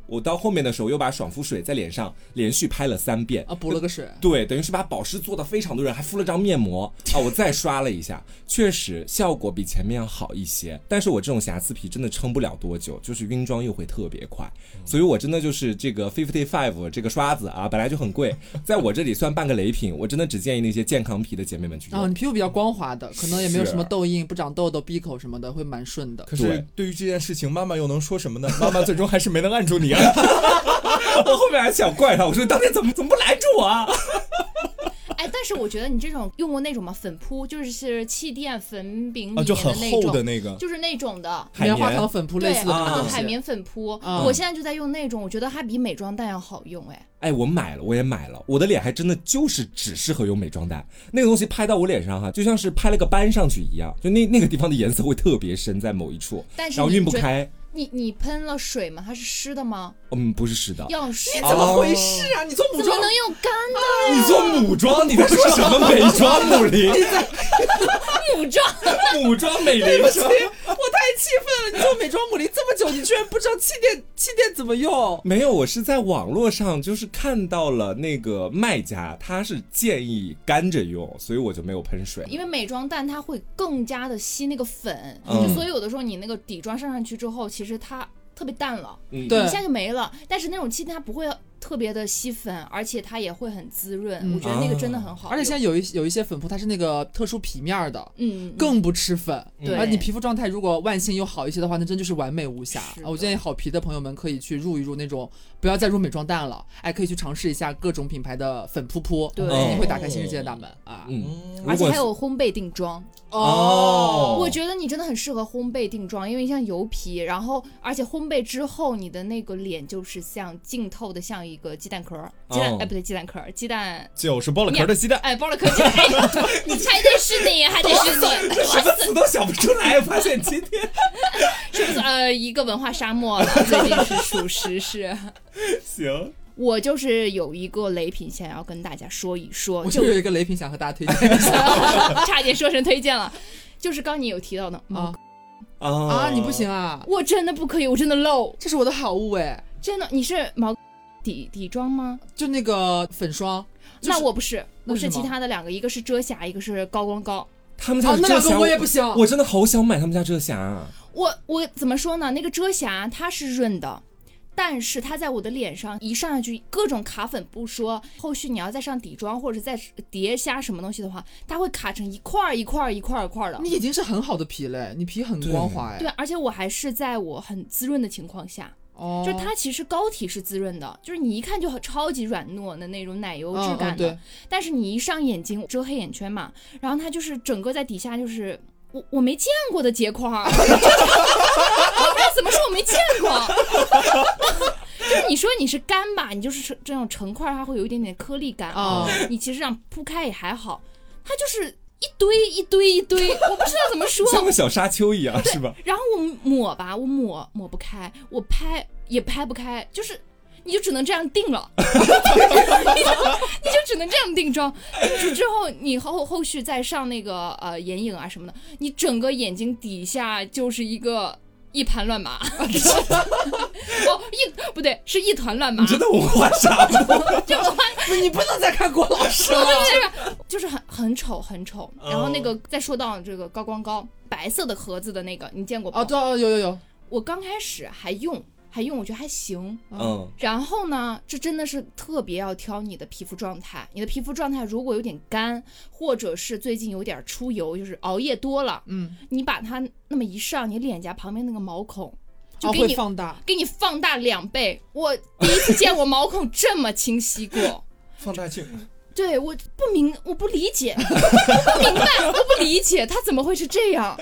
我到后面的时候又把爽肤水在脸上连续拍了三遍，啊，补了个水。对，等于是把保湿做的非常的润，还敷了张面膜 啊，我再刷了一下，确实效果比前面要好一些。但是我这种瑕疵皮真的撑不了多久，就是晕妆又会特别快，所以我真的就是这个 Fifty Five 这个刷子啊，本来就很贵，在我这里算半个雷品，我真的只建议那些健康皮的姐妹们去用。哦。你皮肤比较光滑的，可能也没有什么痘印、不长痘痘、闭口什么的，会蛮顺的。可是对对于这件事情，妈妈又能说什么呢？妈妈最终还是没能按住你啊。我 后面还想怪他，我说当年怎么怎么不拦住我啊？哎，但是我觉得你这种用过那种吗？粉扑就是气垫粉饼里啊，面就很那种，厚的那个，就是那种的。海棉花绵糖粉扑对类似的海绵粉扑，啊我现在就在用那种，我觉得它比美妆蛋要好用哎。哎，我买了，我也买了，我的脸还真的就是只适合用美妆蛋，那个东西拍到我脸上哈，就像是拍了个斑上去一样，就那那个地方的颜色会特别深，在某一处，然后晕不开。你你喷了水吗？它是湿的吗？嗯，不是湿的。要湿你怎么回事啊？你做母妆怎么能用干的？你做母妆，你在说什么美妆母林？母妆母妆美林对不起，我太气愤了！你做美妆母林这么久，你居然不知道气垫气垫怎么用？没有，我是在网络上就是看到了那个卖家，他是建议干着用，所以我就没有喷水。因为美妆蛋它会更加的吸那个粉，嗯就所以有的时候你那个底妆上上去之后，其实它特别淡了，嗯，对一下就没了。但是那种气垫它不会特别的吸粉，而且它也会很滋润，嗯我觉得那个真的很好用。而且现在有一有一些粉扑，它是那个特殊皮面儿的，嗯，嗯更不吃粉。对而你皮肤状态如果万幸又好一些的话，那真就是完美无瑕。啊我建议好皮的朋友们可以去入一入那种，不要再入美妆蛋了，哎，可以去尝试一下各种品牌的粉扑扑，对一定会打开新世界的大门啊。嗯，而且还有烘焙定妆，哦我觉得你真的很适合烘焙定妆，因为像油皮，然后而且烘焙之后，你的那个脸就是像净透的，像一个鸡蛋壳儿，鸡蛋、哦哎不对，鸡蛋壳儿，鸡蛋。就是剥了壳的鸡蛋。哎，剥了壳鸡蛋，哎 你还得是你，还得是你，什么词都想不出来，发现今天是不是？呃，一个文化沙漠了，最近是属实是。行。我就是有一个雷品想要跟大家说一说，就我就有一个雷品想和大家推荐一下差点说成推荐了，就是刚你有提到的啊啊啊！你不行啊，我真的不可以，我真的漏，这是我的好物哎，真的。你是毛底底妆吗？就那个粉霜。就是那我不是，我是其他的两个，一个是遮瑕，一个是高光膏。他们家啊，那两个的遮瑕我也不行。我真的好想买他们家遮瑕啊。我我怎么说呢？那个遮瑕它是润的。但是它在我的脸上一上上去，各种卡粉不说，后续你要再上底妆或者再叠加什么东西的话，它会卡成一块儿一块儿一块儿一块儿的。你已经是很好的皮嘞，你皮很光滑哎。对，而且我还是在我很滋润的情况下，哦，就是它其实膏体是滋润的，就是你一看就很超级软糯的那种奶油质感的，嗯嗯但是你一上眼睛遮黑眼圈嘛，然后它就是整个在底下就是我我没见过的结块 怎么说我没见过。就是你说你是干吧，你就是这种成块儿，它会有一点点颗粒感啊你其实这样铺开也还好，它就是一堆一堆一堆，我不知道怎么说。像个小沙丘一样，是吧？然后我抹吧，我抹抹不开，我拍也拍不开，就是你就只能这样定了，你 就你就只能这样定妆。定住之后，你后后续再上那个呃眼影啊什么的，你整个眼睛底下就是一个。一盘乱麻，哦，一不对，是一团乱麻你，真的文化沙漠。这个话不你不能再看郭老师了。就是很很丑很丑。然后那个再说到这个高光膏，白色的盒子的那个，你见过吗？哦，对哦，有有有，我刚开始还用还用，我觉得还行。嗯，然后呢，这真的是特别要挑你的皮肤状态。你的皮肤状态如果有点干，或者是最近有点出油，就是熬夜多了，嗯，你把它那么一上，你脸颊旁边那个毛孔就哦给你、会放大。给你放大两倍。我第一次见我毛孔这么清晰过。放大镜，对，我不明，我不理解，我不明白，我不理解，他怎么会是这样？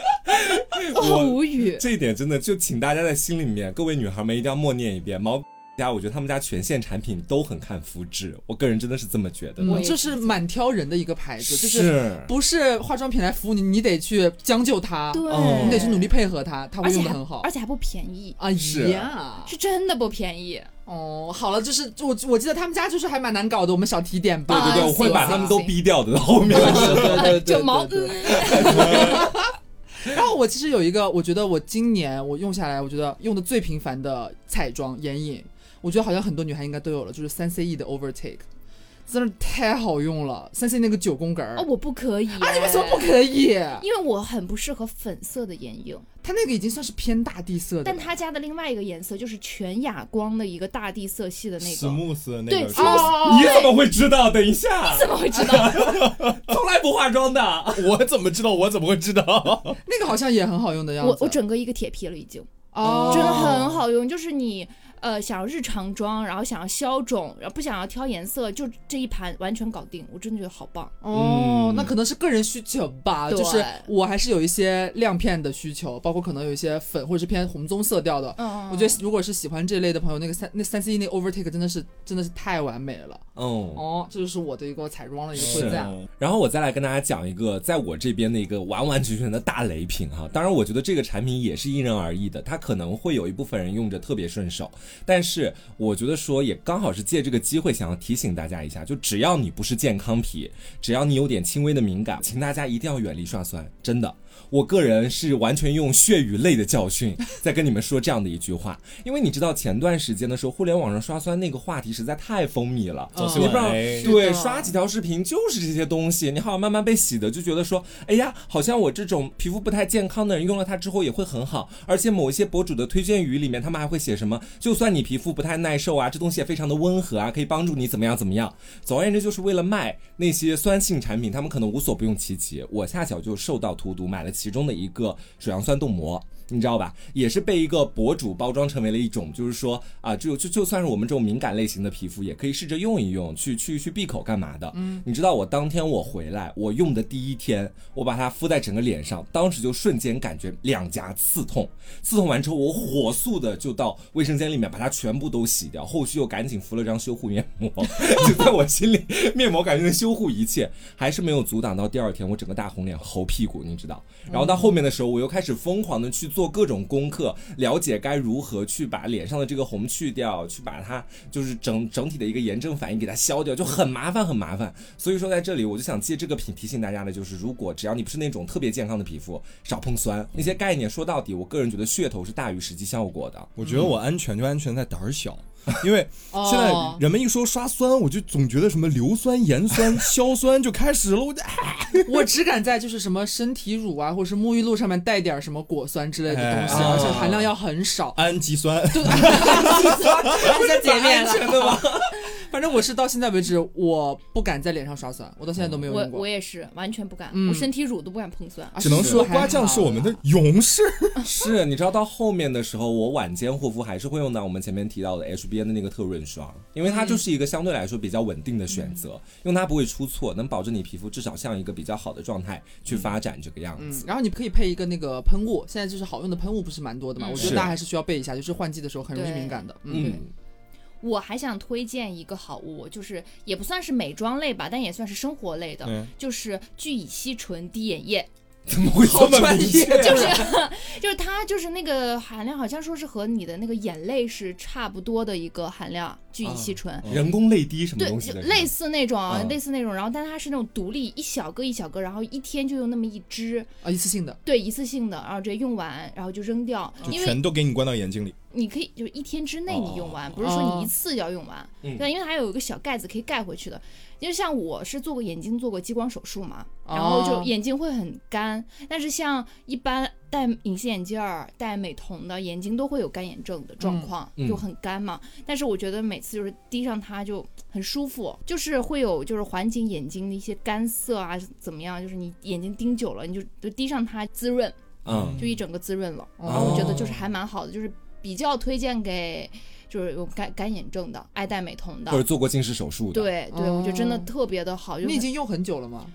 我好无语。这一点真的就请大家在心里面，各位女孩们一定要默念一遍：毛家，我觉得他们家全线产品都很看肤质，我个人真的是这么觉得的。我也嗯这是蛮挑人的一个牌子，就是是不是化妆品来服务你，你得去将就它，对，哦你得去努力配合它，它会用的很好而。且还不便宜，啊是呀，是真的不便宜。哦，好了，就是我我记得他们家就是还蛮难搞的，我们小提点吧。对对对，啊我会把他们都逼掉的，到后面。对对对就毛 然后我其实有一个，我觉得我今年我用下来，我觉得用的最频繁的彩妆眼影，我觉得好像很多女孩应该都有了，就是三 CE 的 Overtake，真的太好用了。三 C 那个九宫格儿哦，我不可以啊，你为什么不可以？因为我很不适合粉色的眼影，它那个已经算是偏大地色的，但他家的另外一个颜色就是全哑光的一个大地色系的那个，史慕斯的那对个 smooth 哦你怎么会知道？等一下，你怎么会知道？从来不化妆的。我怎么知道？我怎么会知道？那个好像也很好用的样子。我我整个一个铁皮了已经，哦，真的很好用，就是你。呃，想要日常妆，然后想要消肿，然后不想要挑颜色，就这一盘完全搞定，我真的觉得好棒。哦，嗯那可能是个人需求吧，就是我还是有一些亮片的需求，包括可能有一些粉或者是偏红棕色调的。嗯，我觉得如果是喜欢这类的朋友，那个三那三 C 那 Overtake 真的是真的是太完美了。嗯。哦，这就是我的一个彩妆的一个是推荐。然后我再来跟大家讲一个，在我这边的一个完完全全的大雷品哈。当然，我觉得这个产品也是因人而异的，它可能会有一部分人用着特别顺手，但是我觉得说也刚好是借这个机会，想要提醒大家一下，就只要你不是健康皮，只要你有点轻微的敏感，请大家一定要远离刷酸，真的。我个人是完全用血与泪的教训在跟你们说这样的一句话，因为你知道前段时间的时候，互联网上刷酸那个话题实在太风靡了，嗯你不知道哎对，刷几条视频就是这些东西，你好像慢慢被洗的，就觉得说，哎呀，好像我这种皮肤不太健康的人用了它之后也会很好，而且某一些博主的推荐语里面，他们还会写什么，就算你皮肤不太耐受啊，这东西也非常的温和啊，可以帮助你怎么样怎么样。总而言之，就是为了卖那些酸性产品，他们可能无所不用其极。我恰巧就受到荼毒，买了其中的一个水杨酸冻膜。你知道吧？也是被一个博主包装成为了一种，就是说啊，就就就算是我们这种敏感类型的皮肤，也可以试着用一用，去去去闭口干嘛的？嗯，你知道我当天我回来，我用的第一天，我把它敷在整个脸上，当时就瞬间感觉两颊刺痛，刺痛完之后，我火速的就到卫生间里面把它全部都洗掉，后续又赶紧敷了张修护面膜，就在我心里，面膜感觉能修护一切，还是没有阻挡到第二天我整个大红脸猴屁股，你知道？然后到后面的时候，我又开始疯狂的去做做各种功课，了解该如何去把脸上的这个红去掉，去把它就是整整体的一个炎症反应给它消掉，就很麻烦很麻烦。所以说在这里，我就想借这个品提醒大家的就是，如果只要你不是那种特别健康的皮肤，少碰酸。那些概念说到底，我个人觉得噱头是大于实际效果的。我觉得我安全就安全在胆儿小，因为哦现在人们一说刷酸，我就总觉得什么硫酸、盐酸、硝酸就开始了，我就 我只敢在就是什么身体乳啊，或者是沐浴露上面带点什么果酸之类的东西，哎而且含量要很少。氨基酸。这些洁面安全的吗？反正我是到现在为止，我不敢在脸上刷酸，我到现在都没有我用过。我也是完全不敢，嗯我身体乳都不敢碰酸。啊只能说是瓜酱是我们的勇士。是，你知道到后面的时候，我晚间护肤还是会用到我们前面提到的 HBN 的那个特润霜，因为它就是一个相对来说比较稳定的选择，用它不会出错，能保证你皮肤至少像一个比较好的状态去发展这个样子。，嗯然后你可以配一个那个喷雾，现在就是好用的喷雾不是蛮多的嘛，嗯我觉得是大家还是需要备一下，就是换季的时候很容易对敏感的。嗯，嗯，我还想推荐一个好物，就是也不算是美妆类吧，但也算是生活类的，嗯就是聚乙烯醇滴眼液，怎么会这么？就是就是它就是那个含量好像说是和你的那个眼泪是差不多的一个含量，聚乙烯醇。人工泪滴什么对东，西的？就类似那种啊，嗯类似那种，然后但它是那种独立一小个一小个，然后一天就用那么一支，啊，一次性的。对，一次性的，然后直接用完，然后就扔掉，就因为全都给你关到眼睛里。你可以就是一天之内你用完，哦不是说你一次要用完，嗯。对，因为它有一个小盖子可以盖回去的。因为像我是做过眼睛做过激光手术嘛，哦。然后就眼睛会很干，但是像一般戴隐形眼镜儿、戴美瞳的眼睛都会有干眼症的状况，就很干嘛。但是我觉得每次就是滴上它就很舒服，就是会有就是缓解眼睛的一些干涩啊怎么样，就是你眼睛盯久了，你就就滴上它滋润，嗯，就一整个滋润了。哦。然后我觉得就是还蛮好的，就是比较推荐给就是有干干眼症的、爱戴美瞳的或者的。做过近视手术的。，对对，我觉得真的哦特别的好，用你已经用很久了吗？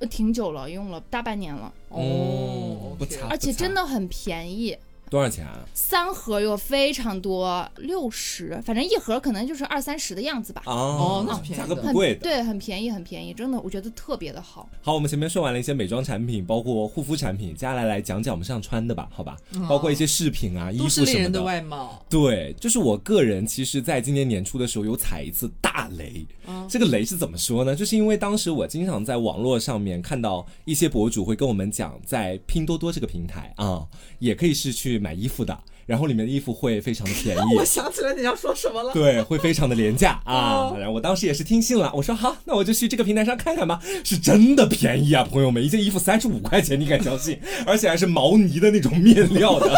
呃挺久了，用了大半年了，哦，而且真的很便宜。多少钱啊？三盒有非常多，六十，反正一盒可能就是二三十的样子吧。哦那是便宜价格不贵的。对，很便宜，很便宜，真的，我觉得特别的好。好，我们前面说完了一些美妆产品，包括护肤产品，接下来来讲讲我们上穿的吧，好吧？包括一些饰品啊、衣服什么的外貌。对，就是我个人，其实在今年年初的时候有踩一次大雷。这个雷是怎么说呢？就是因为当时我经常在网络上面看到一些博主会跟我们讲，在拼多多这个平台啊，也可以是去买衣服的，然后里面的衣服会非常的便宜。我想起来你要说什么了。对，会非常的廉价啊哦！然后我当时也是听信了，我说好，那我就去这个平台上看看吧。是真的便宜啊，朋友们，一件衣服三十五块钱，你敢相信？而且还是毛呢的那种面料的，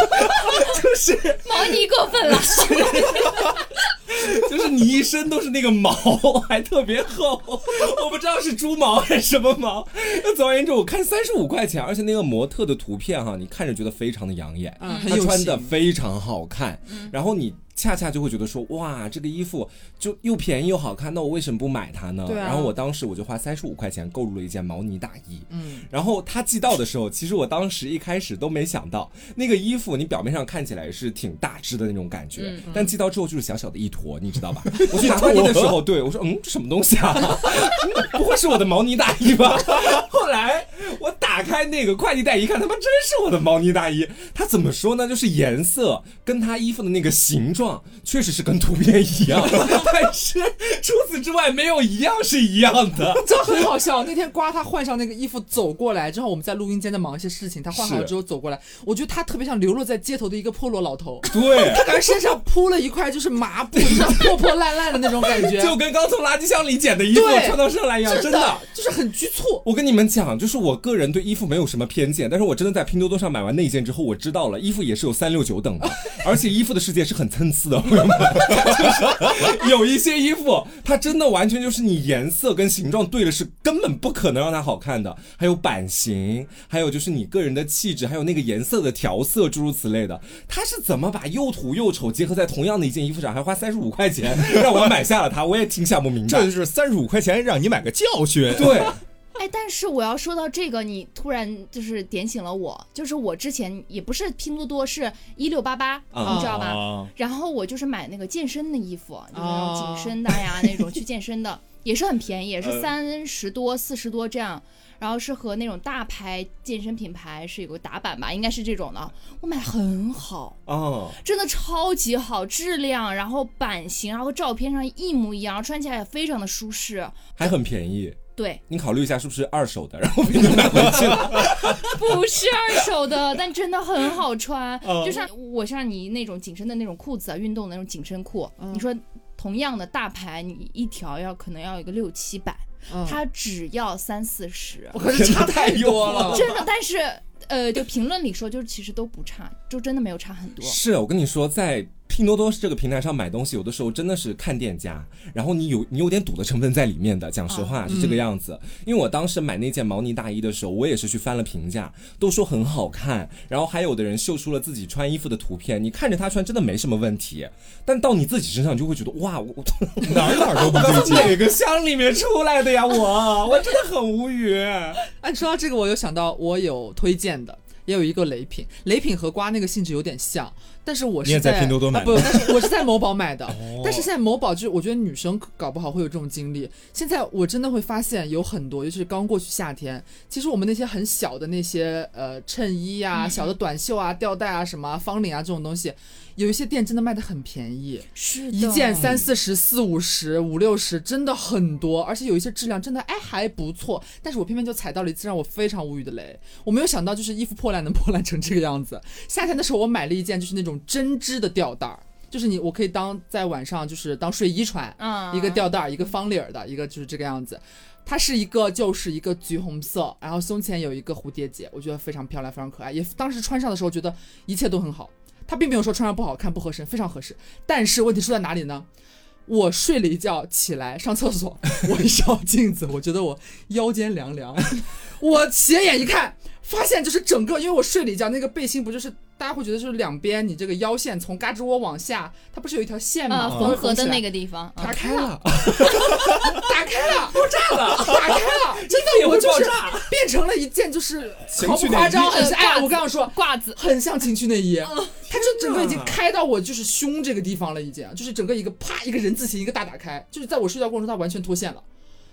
就是毛呢过分了，就是你一身都是那个毛，还特别厚，我不知道是猪毛还是什么毛。那总而言之，我看三十五块钱，而且那个模特的图片哈，你看着觉得非常的养眼，他穿的非常好看，然后你。恰恰就会觉得说，哇，这个衣服就又便宜又好看，那我为什么不买它呢？对啊然后我当时我就花三十五块钱购入了一件毛呢大衣，嗯，然后它寄到的时候，其实我当时一开始都没想到，那个衣服你表面上看起来是挺大只的那种感觉，但寄到之后就是小小的一坨，你知道吧？我去拿快递的时候，对我说，嗯，这什么东西啊？嗯不会是我的毛呢大衣吧？后来我打开那个快递袋一看，他妈真是我的毛呢大衣。它怎么说呢？就是颜色跟它衣服的那个形状确实是跟图片一样，但是除此之外没有一样是一样的。这很好笑。那天瓜他换上那个衣服走过来，之后我们在录音间在忙一些事情，他换好之后走过来，我觉得他特别像流落在街头的一个破落老头。对，他感觉身上铺了一块就是麻布，就是破破烂烂的那种感觉，就跟刚从垃圾箱里捡的衣服对穿到上来一样，真真的。就是很局促。我跟你们讲，就是我个人对衣服没有什么偏见，但是我真的在拼多多上买完那件之后，我知道了衣服也是有三六九等的，而且衣服的世界是很参差的，朋友们，就是有一些衣服它真的完全就是你颜色跟形状对了是根本不可能让它好看的，还有版型，还有就是你个人的气质，还有那个颜色的调色，诸如此类的，它是怎么把又土又丑结合在同样的一件衣服上，还花三十五块钱让我买下了它，我也挺想不明白这。就是三十五块钱让你买个教训。对，哎，但是我要说到这个，你突然就是点醒了我，就是我之前也不是拼多多，是一六八八，啊你知道吧？啊然后我就是买那个健身的衣服，就是那种紧身的呀，那种去健身的，也是很便宜，也是呃三十多、四十多这样。然后是和那种大牌健身品牌是有个打版吧，应该是这种的，我买很好，哦，真的超级好，质量，然后版型，然后照片上一模一样，穿起来也非常的舒适。还很便宜。对，你考虑一下是不是二手的，然后被你买回去了。不是二手的，但真的很好穿。嗯就像我像你那种紧身的那种裤子啊，运动的那种紧身裤，你说同样的大牌，你一条要可能要一个六七百，嗯它只要三四十，我可是差太多了。真的。但是呃，就评论里说，就是其实都不差，就真的没有差很多。是我跟你说，在拼多多这个平台上买东西，有的时候真的是看店家，然后你有你有点赌的成分在里面的。讲实话、是这个样子。因为我当时买那件毛呢大衣的时候，我也是去翻了评价，都说很好看，然后还有的人秀出了自己穿衣服的图片，你看着他穿真的没什么问题，但到你自己身上，你就会觉得哇，我我哪儿哪儿都不对劲。哪个乡里面出来的呀？我我真的很无语。哎，说到这个，我又想到我有推荐的，也有一个雷品，雷品和瓜那个性质有点像，但是我是在拼多多买的啊不，但是我是在某宝买的。但是现在某宝就是，我觉得女生搞不好会有这种经历。现在我真的会发现有很多，尤其是刚过去夏天，其实我们那些很小的那些呃衬衣啊、小的短袖啊、吊带啊、什么方领啊这种东西，有一些店真的卖的很便宜。是一件三四十、四五十、五六十，真的很多，而且有一些质量真的哎还不错，但是我偏偏就踩到了一次让我非常无语的雷。我没有想到，就是衣服破烂能破烂成这个样子。夏天的时候，我买了一件就是那种针织的吊带儿，就是你我可以当在晚上就是当睡衣穿，嗯一个吊带儿，一个方领儿的，一个就是这个样子。它是一个就是一个橘红色，然后胸前有一个蝴蝶结，我觉得非常漂亮，非常可爱。也当时穿上的时候觉得一切都很好，它并没有说穿上不好看、不合身，非常合适。但是问题出在哪里呢？我睡了一觉起来上厕所，我一照镜子，我觉得我腰间凉凉，我斜眼一看，发现就是整个，因为我睡了一觉，那个背心不就是大家会觉得就是两边你这个腰线从嘎吱窝往下，它不是有一条线吗？缝合的那个地方，啊打开了，打开了，爆炸了，打开了，真的，也会我就是爆炸变成了一件就是毫不夸张，很像我刚刚说褂子，很像情趣内衣，嗯它就整个已经开到我就是胸这个地方了，已经就是整个一个啪一个人字形一个大打开，就是在我睡觉过程中它完全脱线了。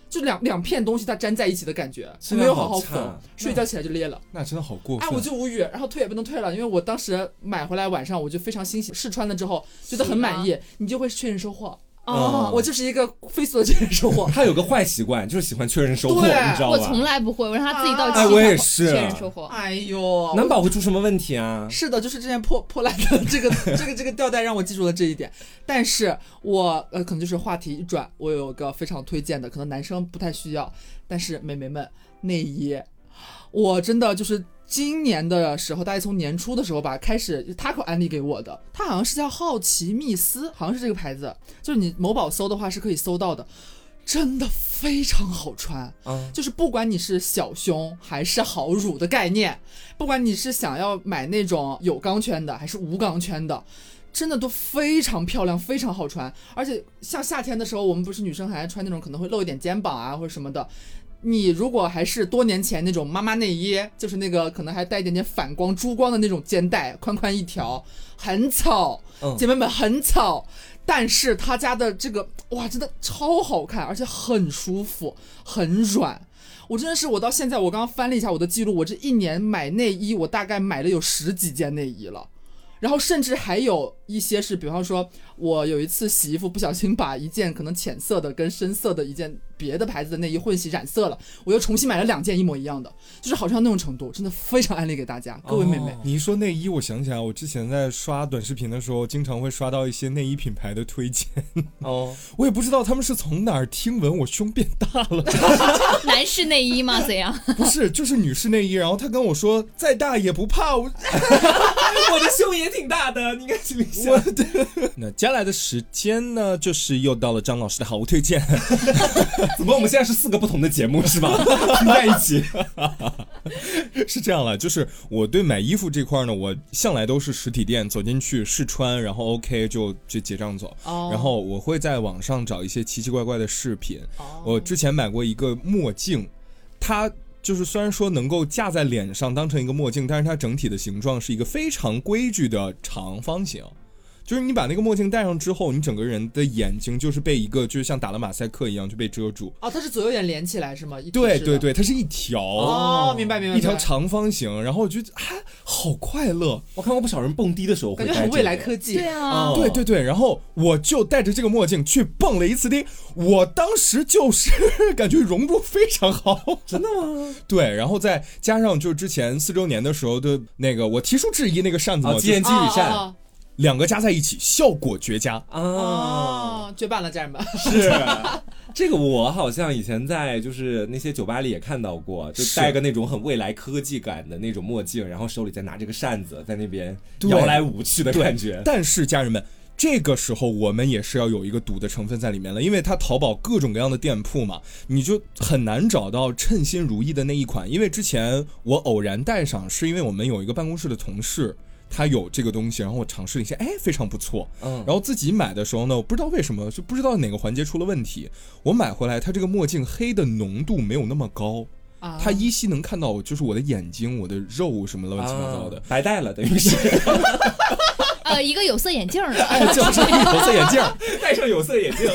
就两两片东西它粘在一起的感觉，没有好好缝，睡觉起来就裂了。那真的好过哎，我就无语，然后退也不能退了，因为我当时买回来晚上我就非常欣喜，试穿了之后觉得很满意，你就会确认收货。哦我就是一个飞速的确认收货。他有个坏习惯，就是喜欢确认收货，对你知道吧？我从来不会，我让他自己到哎我也是确认收货。哎呦，能保会出什么问题啊？是的，就是这件破破烂的这个 这个这个吊带让我记住了这一点。但是我呃，可能就是话题一转，我有个非常推荐的，可能男生不太需要，但是美眉们内衣，我真的就是今年的时候，大概从年初的时候吧，开始 Taco 安利给我的，它好像是叫好奇密斯，好像是这个牌子，就是你某宝搜的话是可以搜到的。真的非常好穿，嗯就是不管你是小胸还是好乳的概念，不管你是想要买那种有钢圈的还是无钢圈的，真的都非常漂亮，非常好穿。而且像夏天的时候，我们不是女生还爱穿那种可能会露一点肩膀啊或者什么的。你如果还是多年前那种妈妈内衣，就是那个可能还带一点点反光、珠光的那种肩带，宽宽一条，很丑，嗯姐妹们很丑。但是他家的这个哇，真的超好看，而且很舒服，很软。我真的是，我到现在我刚刚翻了一下我的记录，我这一年买内衣，我大概买了有十几件内衣了。然后甚至还有一些是，比方说，我有一次洗衣服不小心把一件可能浅色的跟深色的一件别的牌子的内衣混洗染色了，我又重新买了两件一模一样的，就是好像那种程度，真的非常安利给大家，各位妹妹。哦你一说内衣，我想起来，我之前在刷短视频的时候，经常会刷到一些内衣品牌的推荐，哦，我也不知道他们是从哪儿听闻我胸变大了，男 士内衣吗？怎样？不是，就是女士内衣，然后他跟我说再大也不怕，我 我的胸也挺大的，你应该去理一我下。的。那接下来的时间呢，就是又到了张老师的好物推荐。怎么我们现在是四个不同的节目是吧？拼在一起。是这样了，就是我对买衣服这块呢，我向来都是实体店走进去试穿，然后 OK 就就结账走。哦然后我会在网上找一些奇奇怪怪的饰品。哦我之前买过一个墨镜，它。就是虽然说能够架在脸上当成一个墨镜，但是它整体的形状是一个非常规矩的长方形。就是你把那个墨镜戴上之后，你整个人的眼睛就是被一个就是像打了马赛克一样就被遮住。哦，它是左右眼连起来是吗？对对。对，它是一条。哦，明白明白。一条长方形，然后我觉得啊，好快乐。我看过不少人蹦迪的时候会感觉很未来科技。对啊，哦对对对，然后我就戴着这个墨镜去蹦了一次迪，我当时就是 感觉融入非常好，真的吗？对，然后再加上就是之前四周年的时候的那个，我提出质疑那个扇子嘛，纪念金羽扇哦两个加在一起，效果绝佳。哦啊，哦，绝版了，家人们。是。这个我好像以前在就是那些酒吧里也看到过，就戴个那种很未来科技感的那种墨镜，然后手里再拿着个扇子在那边摇来舞去的感觉。但是家人们。这个时候我们也是要有一个赌的成分在里面了，因为它淘宝各种各样的店铺嘛，你就很难找到称心如意的那一款。因为之前我偶然戴上，是因为我们有一个办公室的同事，他有这个东西，然后我尝试了一下，哎，非常不错。嗯，然后自己买的时候呢，我不知道为什么，就不知道哪个环节出了问题。我买回来，它这个墨镜黑的浓度没有那么高，啊它依稀能看到就是我的眼睛、我的肉什么乱七八糟的啊。白戴了，等于是 呃，一个有色眼镜的，哎，就是有色眼镜儿，戴上有色眼镜。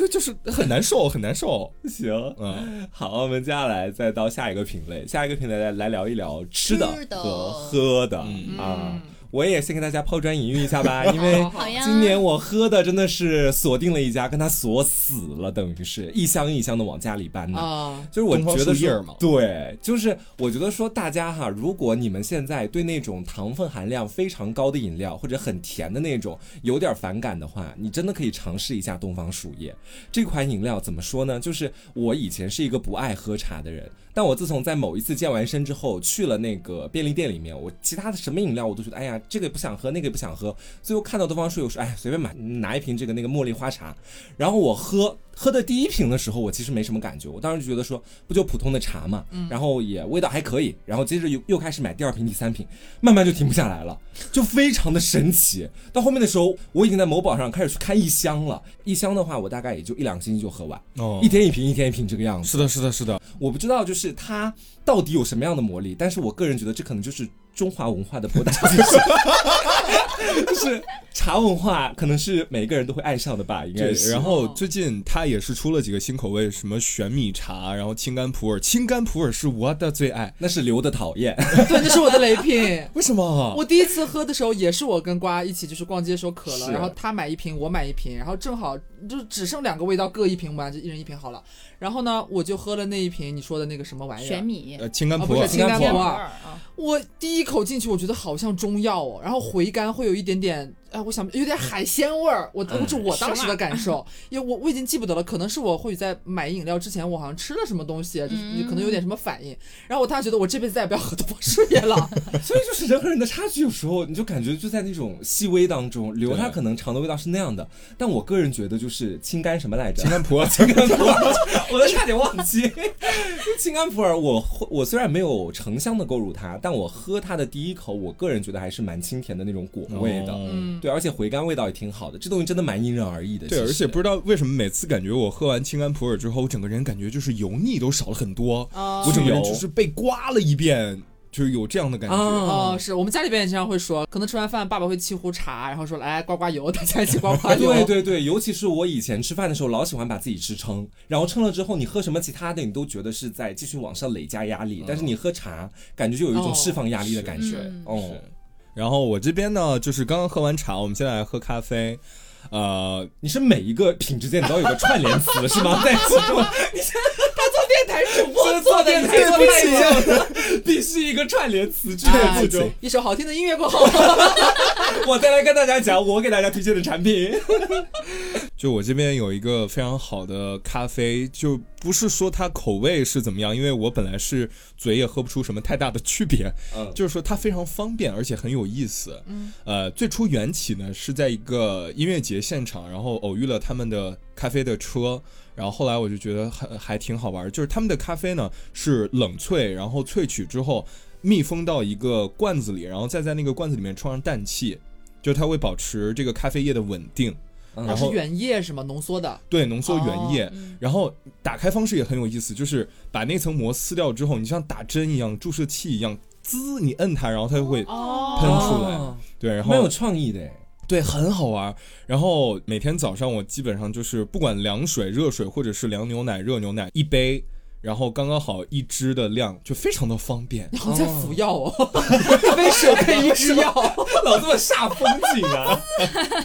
对，就是很难受，很难受。行，嗯，好，我们接下来再到下一个品类，下一个品类来来聊一聊吃的和喝的、嗯啊。我也先给大家抛砖引玉一下吧，因为今年我喝的真的是锁定了一家，跟他锁死了，等于是一箱一箱的往家里搬的。啊，就是我觉得说对，就是我觉得说大家哈，如果你们现在对那种糖分含量非常高的饮料或者很甜的那种有点反感的话，你真的可以尝试一下东方树叶这款饮料。怎么说呢？就是我以前是一个不爱喝茶的人，但我自从在某一次健完身之后，去了那个便利店里面，我其他的什么饮料我都觉得，哎呀，这个也不想喝，那个也不想喝。最后看到东方树叶，我说，哎，随便买，拿一瓶这个那个茉莉花茶，然后我喝，喝的第一瓶的时候，我其实没什么感觉，我当时就觉得说不就普通的茶嘛，然后也味道还可以，然后接着又又开始买第二瓶、第三瓶，慢慢就停不下来了，就非常的神奇。到后面的时候，我已经在某宝上开始去看一箱了，一箱的话我大概也就一两个星期就喝完，哦一天一瓶，一天一瓶这个样子。是的，是的，是的，我不知道就是它到底有什么样的魔力，但是我个人觉得这可能就是中华文化的博大精深，就是茶文化可能是每个人都会爱上的吧，应该。是。然后最近他也是出了几个新口味，什么玄米茶，然后青柑普洱，青柑普洱是我的最爱。那是刘的讨厌，对，那是我的雷品。为什么？我第一次喝的时候，也是我跟瓜一起，就是逛街的时候渴了，然后他买一瓶，我买一瓶，然后正好就只剩两个味道，各一瓶吧，就一人一瓶好了。然后呢，我就喝了那一瓶你说的那个什么玩意儿，玄米、呃，青甘普不是，青柑普洱。我第一口进去，我觉得好像中药哦，然后回甘会有一点点，哎，我想有点海鲜味儿，我嗯这我当时的感受，因为我我已经记不得了，可能是我或许在买饮料之前，我好像吃了什么东西，就是嗯可能有点什么反应，然后我突然觉得我这辈子再也不要喝多宝树叶了，所以就是人和人的差距，有时候你就感觉就在那种细微当中。刘对他可能尝的味道是那样的，但我个人觉得就是青柑什么来着？青柑 普洱，青柑普洱，我都差点忘记。青柑普洱，我我虽然没有成箱的购入它，但我喝它的第一口，我个人觉得还是蛮清甜的那种果味的。哦嗯，对，而且回甘味道也挺好的，这东西真的蛮因人而异的。对，而且不知道为什么每次感觉我喝完青柑普洱之后，我整个人感觉就是油腻都少了很多，啊我整个人就是被刮了一遍，就是有这样的感觉。啊哦，是我们家里边也经常会说，可能吃完饭爸爸会沏壶茶，然后说来刮刮油，大家一起刮刮油。对对对，尤其是我以前吃饭的时候，老喜欢把自己吃撑，然后撑了之后，你喝什么其他的，你都觉得是在继续往上累加压力，但是你喝茶，感觉就有一种释放压力的感觉。嗯哦，然后我这边呢，就是刚刚喝完茶，我们现在来喝咖啡。呃，你是每一个品质间你都要有个串联词是吗？在其中，电台主播做电台做对不了，必须一个串联词句啊在其中。一首好听的音乐过后，我再来跟大家讲我给大家推荐的产品。就我这边有一个非常好的咖啡，就不是说它口味是怎么样，因为我本来是嘴也喝不出什么太大的区别，嗯，就是说它非常方便，而且很有意思。嗯，呃，最初缘起呢是在一个音乐节现场，然后偶遇了他们的咖啡的车，然后后来我就觉得还还挺好玩儿，就是他们的咖啡呢是冷萃，然后萃取之后密封到一个罐子里，然后再在那个罐子里面装上氮气，就它会保持这个咖啡液的稳定。嗯然后是原液是吗？浓缩的。对，浓缩原液，哦嗯然后打开方式也很有意思，就是把那层膜撕掉之后，你像打针一样，注射器一样，滋，你摁它，然后它就会哦喷出来。哦对，然后蛮有创意的哎。对，很好玩。然后每天早上我基本上就是不管凉水、热水或者是凉牛奶、热牛奶一杯，然后刚刚好一支的量，就非常的方便。然后在服药哦，一杯水配一支药。老这么煞风景啊！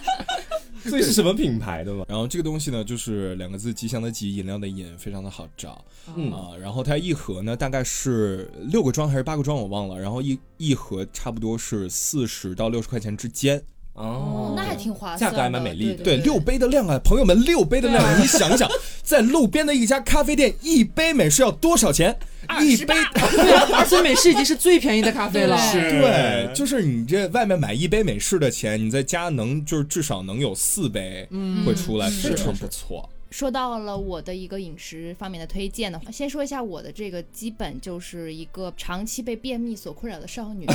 所以是什么品牌的嘛？然后这个东西呢，就是两个字：吉祥的吉，饮料的饮，非常的好找。嗯啊，然后它一盒呢大概是六个装还是八个装我忘了，然后一一盒差不多是四十到六十块钱之间。哦，那还挺划算，价格还蛮美丽的对，六杯的量啊，朋友们，六杯的量，你想一想，在路边的一家咖啡店，一杯美式要多少钱？一杯，对啊，而且美式已经是最便宜的咖啡了。对对，就是你这外面买一杯美式的钱，你在家能就是至少能有四杯会出来，嗯非常不错。说到了我的一个饮食方面的推荐的话，先说一下我的这个基本就是一个长期被便秘所困扰的少女，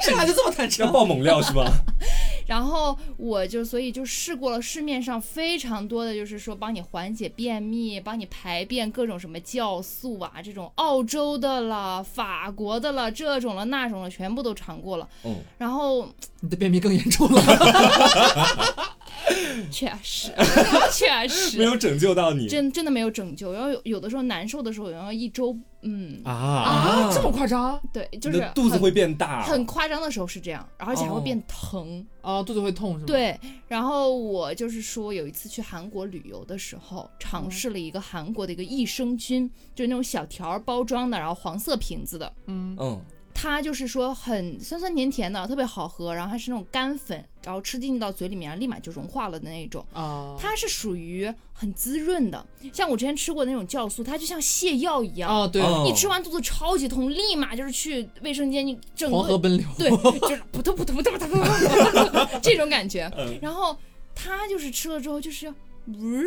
上来就这么坦要诚。爆猛料是吧？然后我就所以就试过了市面上非常多的，就是说帮你缓解便秘、帮你排便各种什么酵素啊，这种澳洲的了、法国的了，这种了那种了，全部都尝过了。嗯，然后你的便秘更严重了。确实，确实没有拯救到你真真的没有拯救。然后有有的时候难受的时候，然后一周，嗯，啊！啊，这么夸张？对，就是肚子会变大，很夸张的时候是这样，而且还会哦变疼。啊，肚子会痛是吗？，对，然后我就是说有一次去韩国旅游的时候，尝试了一个韩国的一个益生菌，就是那种小条包装的，然后黄色瓶子的。嗯，嗯，它就是说很酸酸甜甜的，特别好喝，然后它是那种干粉，然后吃进到嘴里面立马就融化了的那种。啊，它是属于很滋润的，像我之前吃过那种酵素，它就像泻药一样。啊，对，哦你吃完肚子超级痛，立马就是去卫生间，你整个黄河奔流。对，就是扑通扑通扑通扑通扑通扑通这种感觉。嗯然后他就是吃了之后，就是不是，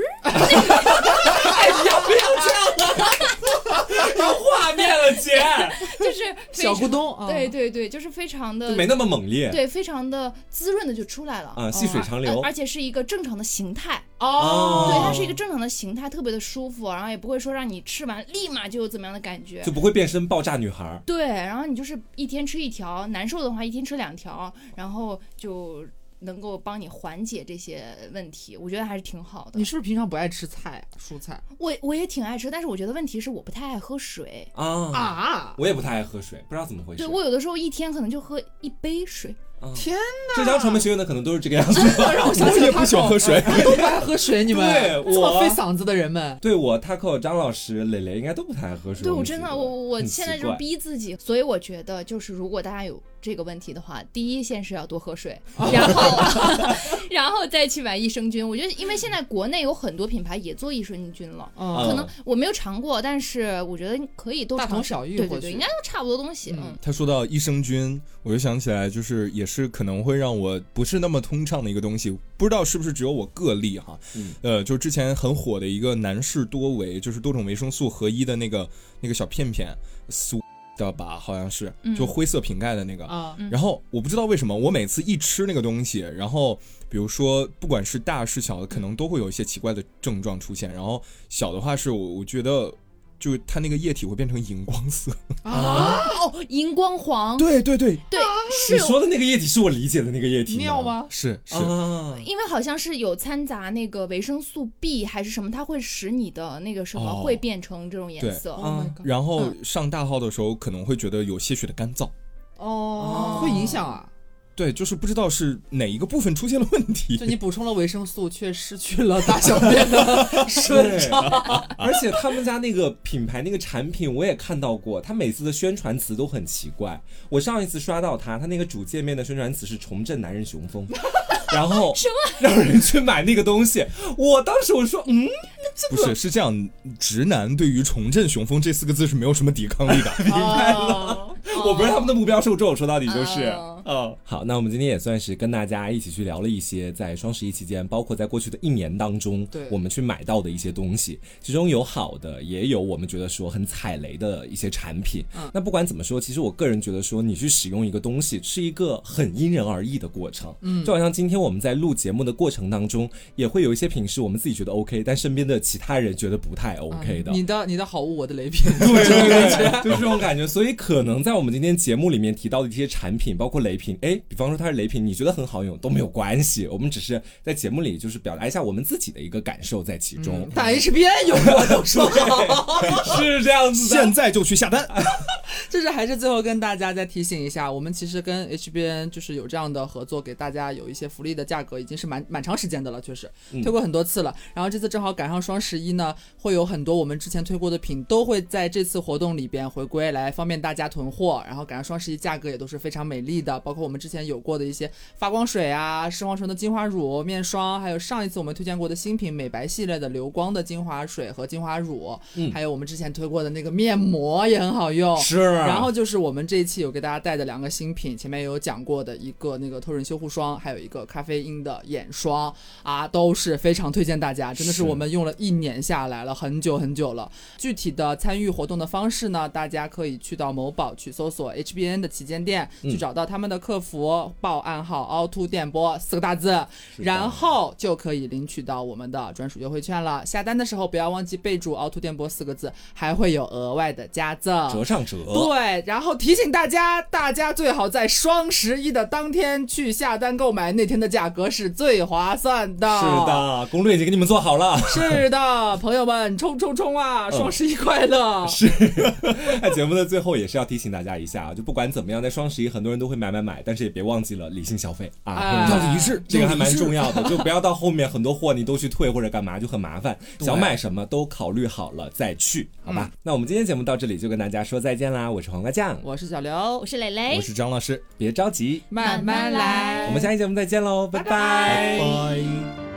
有画面了，姐，就是小咕咚啊，对对对，就是非常的没那么猛烈。对，非常的滋润的就出来了嗯细水长流而而且是一个正常的形态，哦，对，它是一个正常的形态，特别的舒服，然后也不会说让你吃完立马就有怎么样的感觉就。不会变身爆炸女孩儿。对，然后你就是一天吃一条，难受的话一天吃两条，然后就能够帮你缓解这些问题，我觉得还是挺好的你。是不是平常不爱吃菜蔬菜我我也挺爱吃，但是我觉得问题是我不太爱喝水。啊，啊？我也不太爱喝水，不知道怎么回事。对我有的时候一天可能就喝一杯水，啊天浙江传媒学院的可能都是这个样子。哪，让我想起也不喜欢喝水他都不爱喝水，你们对这么我费嗓子的人们。对我 Taco 张老师、磊磊应该都不太爱喝水。对我真的我我很现在就逼自己，所以我觉得就是如果大家有这个问题的话，第一先是要多喝水，然后 然后再去买益生菌。我觉得因为现在国内有很多品牌也做益生菌了。嗯，可能我没有尝过，但是我觉得可以都大同尝试小异对对对，应该都差不多东西。嗯嗯，他说到益生菌，我就想起来，就是也是可能会让我不是那么通畅的一个东西，不知道是不是只有我个例哈。嗯呃，就之前很火的一个男士多维，就是多种维生素合一的那个那个小片片，苏的吧，好像是，嗯就灰色瓶盖的那个。然后我不知道为什么，我每次一吃那个东西，然后比如说不管是大是小的，可能都会有一些奇怪的症状出现。然后小的话是我我觉得，就是它那个液体会变成荧光色。啊，哦，荧光黄，对对对，对，你说的那个液体是我理解的那个液体尿？吗？是是。啊，因为好像是有掺杂那个维生素 B 还是什么，它会使你的那个什么哦。会变成这种颜对。色。Oh god 然后嗯。上大号的时候可能会觉得有些许的干燥，哦，会影响啊。对，就是不知道是哪一个部分出现了问题就。你补充了维生素，却失去了大小便的顺畅。而且他们家那个品牌那个产品我也看到过，他每次的宣传词都很奇怪。我上一次刷到他，他那个主界面的宣传词是重振男人雄风，然后什么 让人去买那个东西。我当时我说，嗯，不是，是这样，直男对于“重振雄风”这四个字是没有什么抵抗力的。明白了。我不是他们的目标受众，说到底就是，哦嗯，好，那我们今天也算是跟大家一起去聊了一些在双十一期间，包括在过去的一年当中，对我们去买到的一些东西，其中有好的，也有我们觉得说很踩雷的一些产品。嗯那不管怎么说，其实我个人觉得说，你去使用一个东西是一个很因人而异的过程。嗯，就好像今天我们在录节目的过程当中，也会有一些品是我们自己觉得 OK，但身边的其他人觉得不太 OK 的。你的你的好物，我的雷品。对对对，就是这种感觉。所以可能在我们今天节目里面提到的一些产品，包括雷品，哎，比方说它是雷品，你觉得很好用都没有关系，我们只是在节目里就是表达一下我们自己的一个感受在其中。打 HBN 有过都说好。是这样子的现在就去下单。就是还是最后跟大家再提醒一下，我们其实跟 HBN 就是有这样的合作，给大家有一些福利的价格，已经是蛮蛮长时间的了，确实嗯推过很多次了。然后这次正好赶上双十一呢，会有很多我们之前推过的品都会在这次活动里边回归，来方便大家囤货。然后赶上双十一，价格也都是非常美丽的，包括我们之前有过的一些发光水啊、视黄醇的精华乳、面霜，还有上一次我们推荐过的新品美白系列的流光的精华水和精华乳，嗯还有我们之前推过的那个面膜也很好用。是，然后就是我们这一期有给大家带的两个新品，前面有讲过的一个那个透润修护霜，还有一个咖啡因的眼霜啊，都是非常推荐大家，真的是是我们用了一年下来了，很久很久了。具体的参与活动的方式呢，大家可以去到某宝去搜索 HBN 的旗舰店，嗯去找到他们的客服，报暗号凹凸电波四个大字，然后就可以领取到我们的专属优惠券了。下单的时候不要忘记备注凹凸电波四个字，还会有额外的加赠。折上折。对，然后提醒大家，大家最好在双十一的当天去下单购买，那天的价格是最划算的。是，的，攻略已经给你们做好了。是的，朋友们，冲冲冲啊！嗯双十一快乐！是，在 节目的最后也是要提醒大家一下啊，就不管怎么样，在双十一很多人都会买买买，但是也别忘记了理性消费啊，要理智这个还蛮重要的，就不要到后面很多货你都去退或者干嘛，就很麻烦。想买什么都考虑好了再去，好吧？那我们今天节目到这里就跟大家说再见啦，我是黄瓜酱，我是小刘我，是蕾蕾我，是张老师，别着急，慢慢来。我们下期节目再见喽，拜拜拜拜拜。